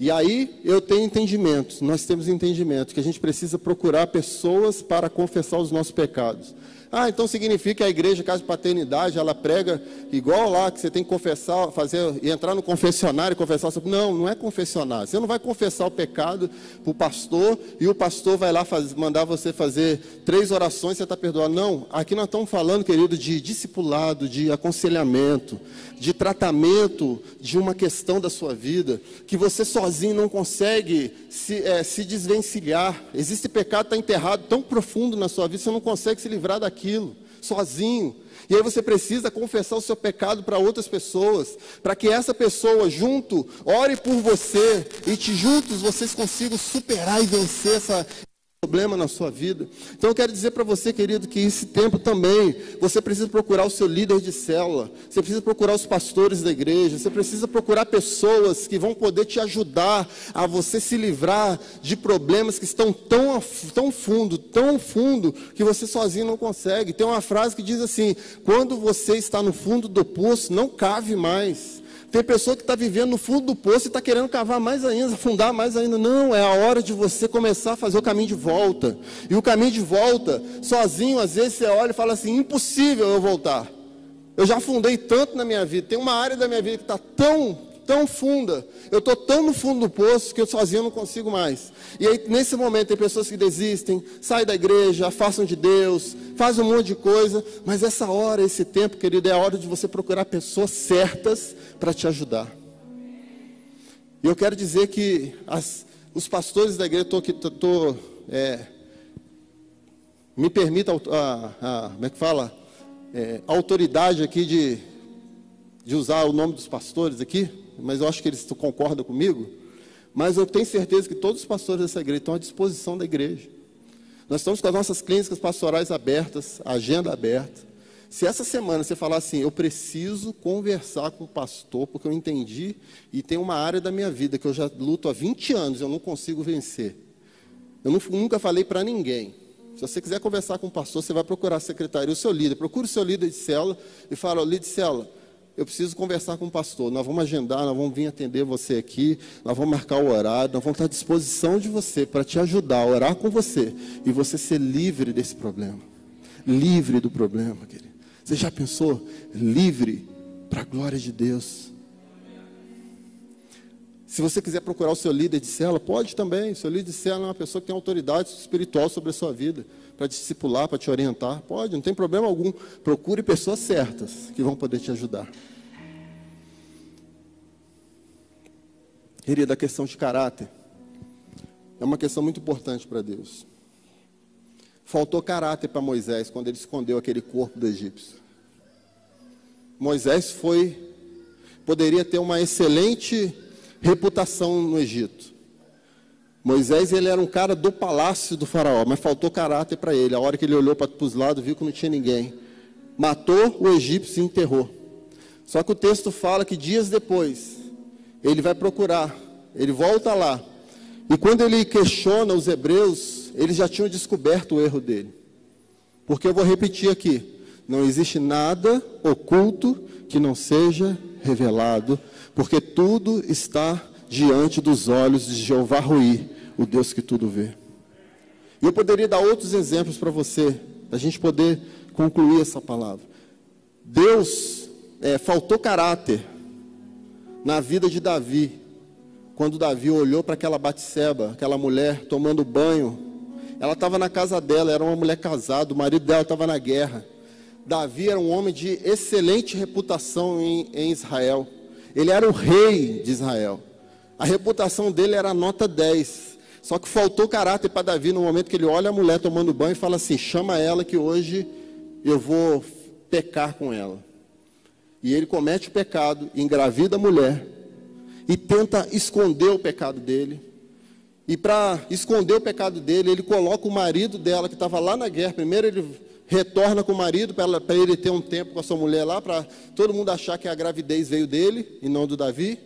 E aí eu tenho entendimento, nós temos entendimento que a gente precisa procurar pessoas para confessar os nossos pecados. Ah, então significa que a igreja Casa de Paternidade, ela prega igual lá, que você tem que confessar, fazer, e entrar no confessionário e confessar. Não, não é confessionário. Você não vai confessar o pecado para o pastor e o pastor vai lá mandar você fazer três orações e você está perdoado. Não, aqui nós estamos falando, querido, de discipulado, de aconselhamento, de tratamento de uma questão da sua vida, que você sozinho não consegue se, é, se desvencilhar. Existe pecado está enterrado tão profundo na sua vida, você não consegue se livrar daquilo, sozinho. E aí você precisa confessar o seu pecado para outras pessoas, para que essa pessoa junto ore por você e te juntos vocês consigam superar e vencer essa problema na sua vida. Então eu quero dizer para você, querido, que esse tempo também você precisa procurar o seu líder de célula, você precisa procurar os pastores da igreja, você precisa procurar pessoas que vão poder te ajudar a você se livrar de problemas que estão tão, tão fundo, tão fundo, que você sozinho não consegue. Tem uma frase que diz assim: quando você está no fundo do poço, não cave mais. Tem pessoa que está vivendo no fundo do poço e está querendo cavar mais ainda, afundar mais ainda. Não, é a hora de você começar a fazer o caminho de volta. E o caminho de volta, sozinho, às vezes você olha e fala assim: impossível eu voltar. Eu já afundei tanto na minha vida. Tem uma área da minha vida que está tão, tão funda. Eu estou tão no fundo do poço que eu sozinho não consigo mais. E aí, nesse momento, tem pessoas que desistem, saem da igreja, afastam de Deus, fazem um monte de coisa. Mas essa hora, esse tempo, querido, é a hora de você procurar pessoas certas para te ajudar. E eu quero dizer que as, os pastores da igreja, tô, tô, tô é, me permita, a, a, como é que fala? É, autoridade aqui de, de usar o nome dos pastores aqui, mas eu acho que eles concordam comigo. Mas eu tenho certeza que todos os pastores dessa igreja estão à disposição da igreja. Nós estamos com as nossas clínicas pastorais abertas, agenda aberta. Se essa semana você falar assim, eu preciso conversar com o pastor, porque eu entendi e tem uma área da minha vida que eu já luto há 20 anos, eu não consigo vencer. Eu não, nunca falei para ninguém. Se você quiser conversar com o pastor, você vai procurar a secretaria, o seu líder. Procure o seu líder de célula e fala, líder de célula, eu preciso conversar com o pastor. Nós vamos agendar, nós vamos vir atender você aqui, nós vamos marcar o horário, nós vamos estar à disposição de você para te ajudar a orar com você e você ser livre desse problema. Livre do problema, querido. Você já pensou? Livre para a glória de Deus. Se você quiser procurar o seu líder de cela, pode também. O seu líder de cela é uma pessoa que tem autoridade espiritual sobre a sua vida, para discipular, para te orientar. Pode, não tem problema algum. Procure pessoas certas que vão poder te ajudar. Querida, a questão de caráter é uma questão muito importante para Deus. Faltou caráter para Moisés quando ele escondeu aquele corpo do egípcio. Moisés foi, poderia ter uma excelente reputação no Egito. Moisés ele era um cara do palácio do faraó, mas faltou caráter para ele. A hora que ele olhou para os lados, viu que não tinha ninguém. Matou o egípcio e enterrou. Só que o texto fala que dias depois, ele vai procurar, ele volta lá. E quando ele questiona os hebreus eles já tinham descoberto o erro dele. Porque eu vou repetir aqui: não existe nada oculto que não seja revelado, porque tudo está diante dos olhos de Jeová Rui, o Deus que tudo vê. E eu poderia dar outros exemplos para você, para a gente poder concluir essa palavra. Deus é, faltou caráter na vida de Davi, quando Davi olhou para aquela Batseba, aquela mulher tomando banho ela estava na casa dela, era uma mulher casada, o marido dela estava na guerra. Davi era um homem de excelente reputação em, em Israel. Ele era o rei de Israel. A reputação dele era nota 10. Só que faltou caráter para Davi no momento que ele olha a mulher tomando banho e fala assim: chama ela que hoje eu vou pecar com ela. E ele comete o pecado, engravida a mulher e tenta esconder o pecado dele. E para esconder o pecado dele, ele coloca o marido dela, que estava lá na guerra. Primeiro ele retorna com o marido para ele ter um tempo com a sua mulher lá, para todo mundo achar que a gravidez veio dele e não do Davi.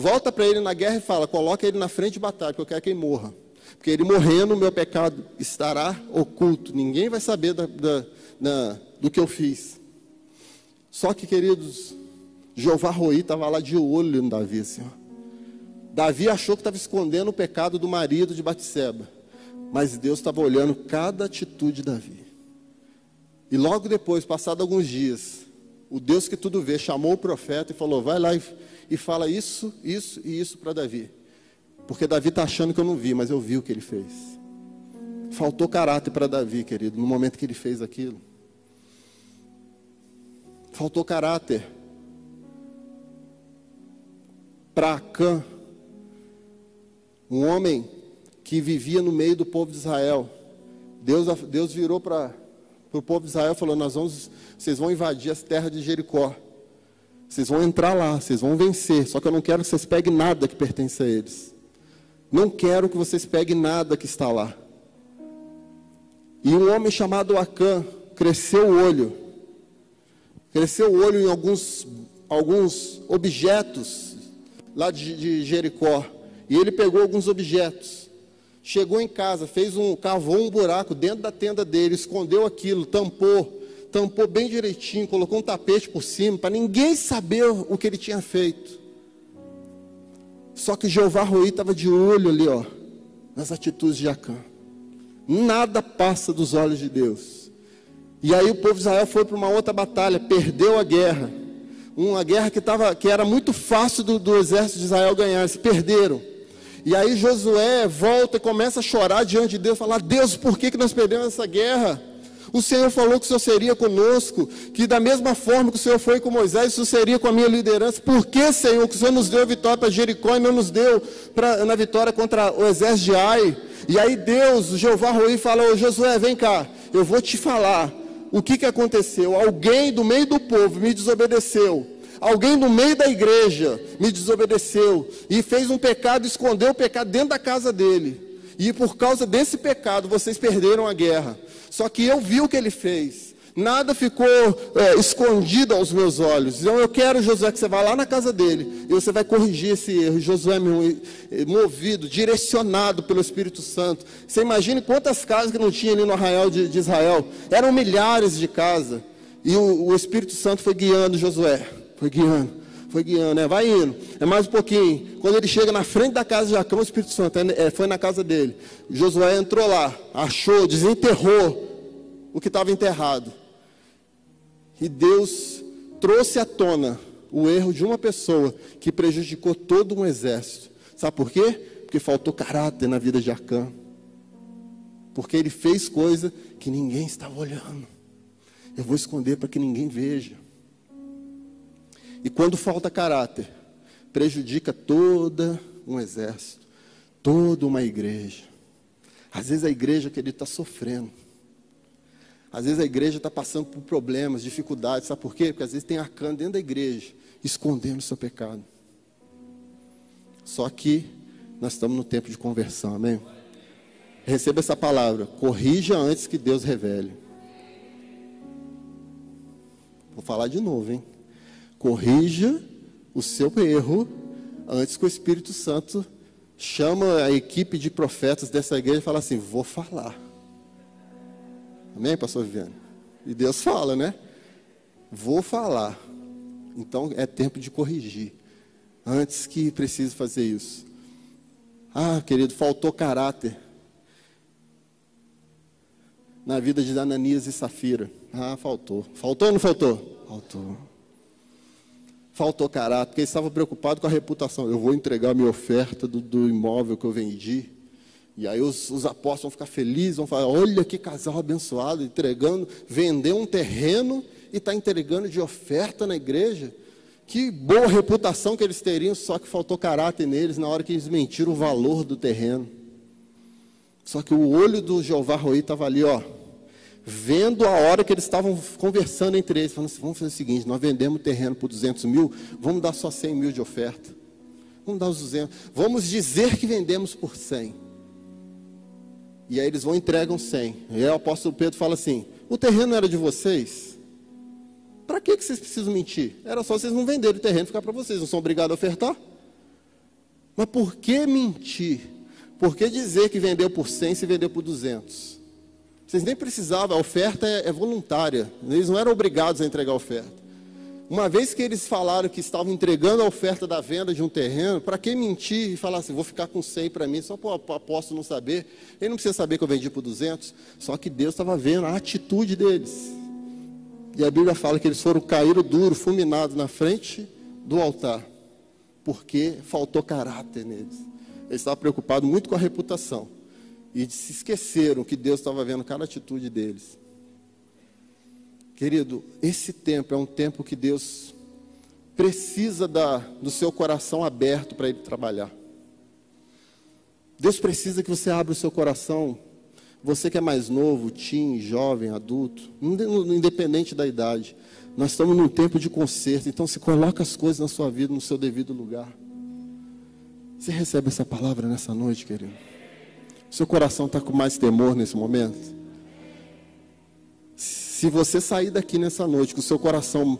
Volta para ele na guerra e fala: coloca ele na frente de batalha, porque eu quero que ele morra. Porque ele morrendo, meu pecado estará oculto. Ninguém vai saber da, da, da, do que eu fiz. Só que, queridos, Jeová Roi estava lá de olho no Davi, assim, ó. Davi achou que estava escondendo o pecado do marido de Batseba, mas Deus estava olhando cada atitude de Davi. E logo depois, passado alguns dias, o Deus que tudo vê chamou o profeta e falou: Vai lá e, e fala isso, isso e isso para Davi. Porque Davi está achando que eu não vi, mas eu vi o que ele fez. Faltou caráter para Davi, querido, no momento que ele fez aquilo. Faltou caráter para Acã, um homem que vivia no meio do povo de Israel. Deus, Deus virou para o povo de Israel e falou: Nós vamos, vocês vão invadir as terras de Jericó. Vocês vão entrar lá, vocês vão vencer. Só que eu não quero que vocês peguem nada que pertence a eles. Não quero que vocês peguem nada que está lá. E um homem chamado Acã cresceu o olho. Cresceu o olho em alguns, alguns objetos lá de, de Jericó. E ele pegou alguns objetos. Chegou em casa, fez um, cavou um buraco dentro da tenda dele, escondeu aquilo, tampou, tampou bem direitinho, colocou um tapete por cima para ninguém saber o que ele tinha feito. Só que Jeová Rui estava de olho ali, ó, nas atitudes de Acã. Nada passa dos olhos de Deus. E aí o povo de Israel foi para uma outra batalha, perdeu a guerra. Uma guerra que, tava, que era muito fácil do, do exército de Israel ganhar, eles perderam. E aí Josué volta e começa a chorar diante de Deus, falar: Deus, por que, que nós perdemos essa guerra? O Senhor falou que o Senhor seria conosco, que da mesma forma que o Senhor foi com Moisés, o Senhor seria com a minha liderança. Por que, Senhor, que o Senhor nos deu a vitória para Jericó e não nos deu pra, na vitória contra o exército de Ai? E aí Deus, o Jeová Rui, fala: Ô Josué, vem cá, eu vou te falar o que, que aconteceu. Alguém do meio do povo me desobedeceu. Alguém no meio da igreja me desobedeceu e fez um pecado, escondeu o pecado dentro da casa dele. E por causa desse pecado vocês perderam a guerra. Só que eu vi o que ele fez. Nada ficou é, escondido aos meus olhos. Então eu quero, Josué, que você vá lá na casa dele e você vai corrigir esse erro. Josué, movido, direcionado pelo Espírito Santo. Você imagine quantas casas que não tinha ali no arraial de, de Israel. Eram milhares de casas. E o, o Espírito Santo foi guiando Josué. Foi guiando, foi guiando, né? Vai indo. É mais um pouquinho. Quando ele chega na frente da casa de Jacó, o Espírito Santo é, é, foi na casa dele. Josué entrou lá, achou, desenterrou o que estava enterrado. E Deus trouxe à tona o erro de uma pessoa que prejudicou todo um exército. Sabe por quê? Porque faltou caráter na vida de Acã. Porque ele fez coisa que ninguém estava olhando. Eu vou esconder para que ninguém veja. E quando falta caráter, prejudica todo um exército, toda uma igreja. Às vezes a igreja, querido, está sofrendo. Às vezes a igreja está passando por problemas, dificuldades. Sabe por quê? Porque às vezes tem arcano dentro da igreja, escondendo o seu pecado. Só que nós estamos no tempo de conversão, amém? Receba essa palavra. Corrija antes que Deus revele. Vou falar de novo, hein? Corrija o seu erro antes que o Espírito Santo chama a equipe de profetas dessa igreja e fala assim: vou falar. Amém, pastor Viviane? E Deus fala, né? Vou falar. Então é tempo de corrigir. Antes que precise fazer isso. Ah, querido, faltou caráter. Na vida de Ananias e Safira. Ah, faltou. Faltou ou não faltou? Faltou faltou caráter, porque ele estava preocupado com a reputação. Eu vou entregar a minha oferta do, do imóvel que eu vendi. E aí os, os, apóstolos vão ficar felizes, vão falar: olha que casal abençoado, entregando, vendeu um terreno e está entregando de oferta na igreja. Que boa reputação que eles teriam, só que faltou caráter neles na hora que eles mentiram o valor do terreno. Só que o olho do Jeová Roi estava ali, ó, vendo a hora que eles estavam conversando entre eles, falando assim, vamos fazer o seguinte, nós vendemos o terreno por 200 mil, vamos dar só 100 mil de oferta. Vamos dar os 200. Vamos dizer que vendemos por 100. E aí eles vão e entregam 100. E aí o apóstolo Pedro fala assim, o terreno era de vocês? Para que, que vocês precisam mentir? Era só vocês não venderem o terreno ficar para vocês, não são obrigados a ofertar? Mas por que mentir? Por que dizer que vendeu por 100 se vendeu por 200? Vocês nem precisavam, a oferta é, é voluntária. Eles não eram obrigados a entregar a oferta. Uma vez que eles falaram que estavam entregando a oferta da venda de um terreno, para que mentir e falar assim, vou ficar com 100 para mim, só para o apóstolo não saber. Ele não precisa saber que eu vendi por 200, só que Deus estava vendo a atitude deles. E a Bíblia fala que eles foram caíram duro, fulminados na frente do altar, porque faltou caráter neles. Eles estavam preocupados muito com a reputação e se esqueceram que Deus estava vendo cada atitude deles. Querido, esse tempo é um tempo que Deus precisa da, do seu coração aberto para Ele trabalhar. Deus precisa que você abra o seu coração você que é mais novo, teen, jovem, adulto, independente da idade, nós estamos num tempo de conserto, então se coloca as coisas na sua vida no seu devido lugar. Você recebe essa palavra nessa noite, querido? Seu coração está com mais temor nesse momento? Se você sair daqui nessa noite com o seu coração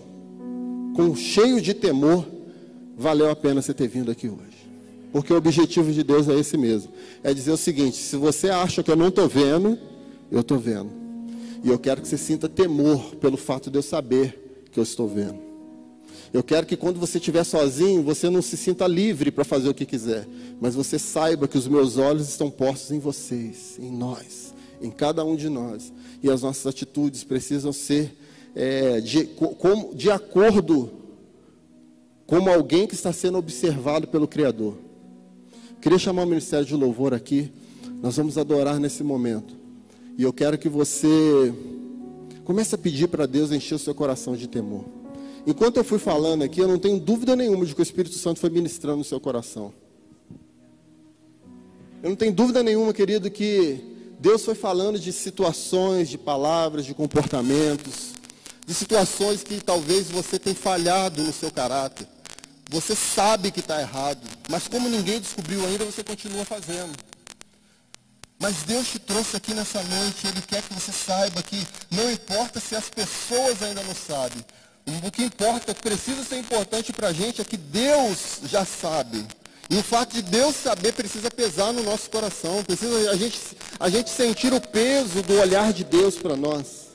com cheio de temor, valeu a pena você ter vindo aqui hoje. Porque o objetivo de Deus é esse mesmo. É dizer o seguinte: se você acha que eu não estou vendo, eu estou vendo. E eu quero que você sinta temor pelo fato de eu saber que eu estou vendo. Eu quero que quando você estiver sozinho, você não se sinta livre para fazer o que quiser. Mas você saiba que os meus olhos estão postos em vocês, em nós, em cada um de nós. E as nossas atitudes precisam ser é, de, com, de acordo como alguém que está sendo observado pelo Criador. Queria chamar o ministério de louvor aqui. Nós vamos adorar nesse momento. E eu quero que você comece a pedir para Deus encher o seu coração de temor. Enquanto eu fui falando aqui, eu não tenho dúvida nenhuma de que o Espírito Santo foi ministrando no seu coração. Eu não tenho dúvida nenhuma, querido, que Deus foi falando de situações, de palavras, de comportamentos, de situações que talvez você tenha falhado no seu caráter. Você sabe que está errado, mas como ninguém descobriu ainda, você continua fazendo. Mas Deus te trouxe aqui nessa noite, Ele quer que você saiba que não importa se as pessoas ainda não sabem. O que importa, precisa ser importante para a gente, é que Deus já sabe. E o fato de Deus saber precisa pesar no nosso coração, precisa a gente, a gente sentir o peso do olhar de Deus para nós.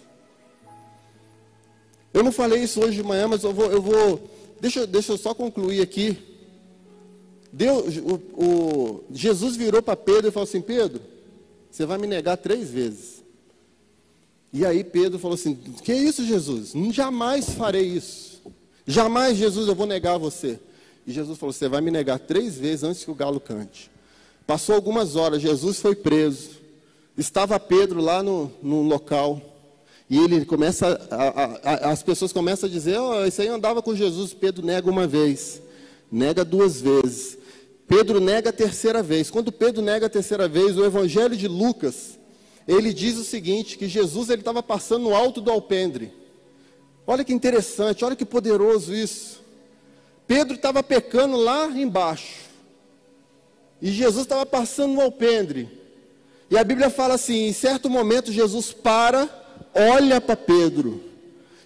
Eu não falei isso hoje de manhã, mas eu vou, eu vou Deixa, deixa eu só concluir aqui. Deus, o, o, Jesus virou para Pedro e falou assim: Pedro, você vai me negar três vezes. E aí Pedro falou assim: Que isso, Jesus? Jamais farei isso. Jamais, Jesus, eu vou negar você. E Jesus falou: Você vai me negar três vezes antes que o galo cante. Passou algumas horas, Jesus foi preso. Estava Pedro lá no, no local. E ele começa, a, a, as pessoas começam a dizer, oh, isso aí andava com Jesus, Pedro nega uma vez, nega duas vezes. Pedro nega a terceira vez. Quando Pedro nega a terceira vez, o Evangelho de Lucas, ele diz o seguinte, que Jesus ele estava passando no alto do alpendre. Olha que interessante, olha que poderoso isso. Pedro estava pecando lá embaixo. E Jesus estava passando no alpendre. E a Bíblia fala assim, em certo momento Jesus para olha para Pedro.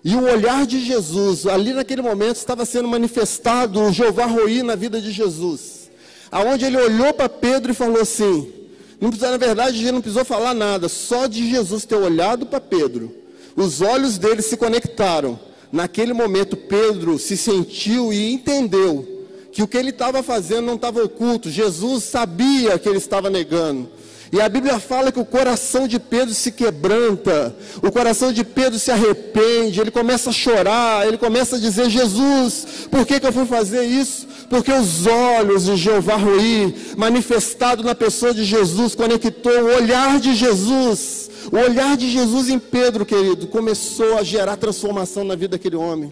E o olhar de Jesus, ali naquele momento, estava sendo manifestado o Jeová Roi na vida de Jesus. Aonde ele olhou para Pedro e falou assim: não precisa, na verdade, ele não precisou falar nada, só de Jesus ter olhado para Pedro. Os olhos dele se conectaram. Naquele momento, Pedro se sentiu e entendeu que o que ele estava fazendo não estava oculto. Jesus sabia que ele estava negando. E a Bíblia fala que o coração de Pedro se quebranta, o coração de Pedro se arrepende, ele começa a chorar, ele começa a dizer: Jesus, por que, que eu fui fazer isso? Porque os olhos de Jeová Rui, manifestado na pessoa de Jesus, conectou o olhar de Jesus, o olhar de Jesus em Pedro, querido, começou a gerar transformação na vida daquele homem.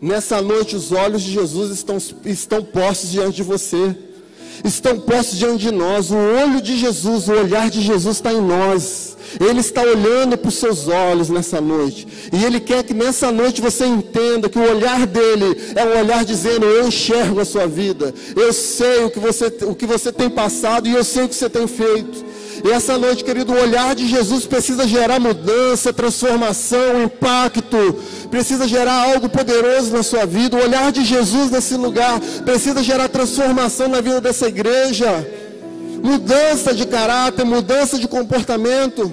Nessa noite, os olhos de Jesus estão, estão postos diante de você estão postos diante de nós. O olho de Jesus, o olhar de Jesus está em nós. Ele está olhando para os seus olhos nessa noite. E Ele quer que nessa noite você entenda que o olhar dele é um olhar dizendo: Eu enxergo a sua vida. Eu sei o que você, o que você tem passado e eu sei o que você tem feito. E essa noite, querido, o olhar de Jesus precisa gerar mudança, transformação, impacto, precisa gerar algo poderoso na sua vida. O olhar de Jesus nesse lugar precisa gerar transformação na vida dessa igreja, mudança de caráter, mudança de comportamento.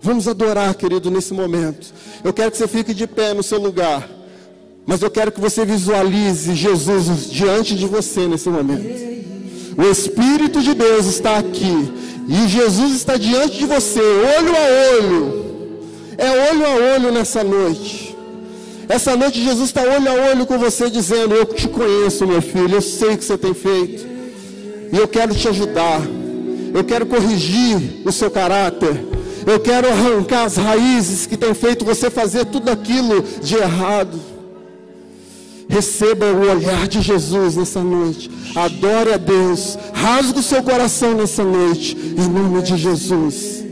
Vamos adorar, querido, nesse momento. Eu quero que você fique de pé no seu lugar. Mas eu quero que você visualize Jesus diante de você nesse momento. O Espírito de Deus está aqui. E Jesus está diante de você, olho a olho. é olho a olho nessa noite. Essa noite Jesus está olho a olho com você, dizendo: Eu te conheço, meu filho, eu sei o que você tem feito, e eu quero te ajudar, eu quero corrigir o seu caráter, eu quero arrancar as raízes que têm feito você fazer tudo aquilo de errado. Receba o olhar de Jesus nessa noite. Adore a Deus. Rasgue o seu coração nessa noite. Em nome de Jesus.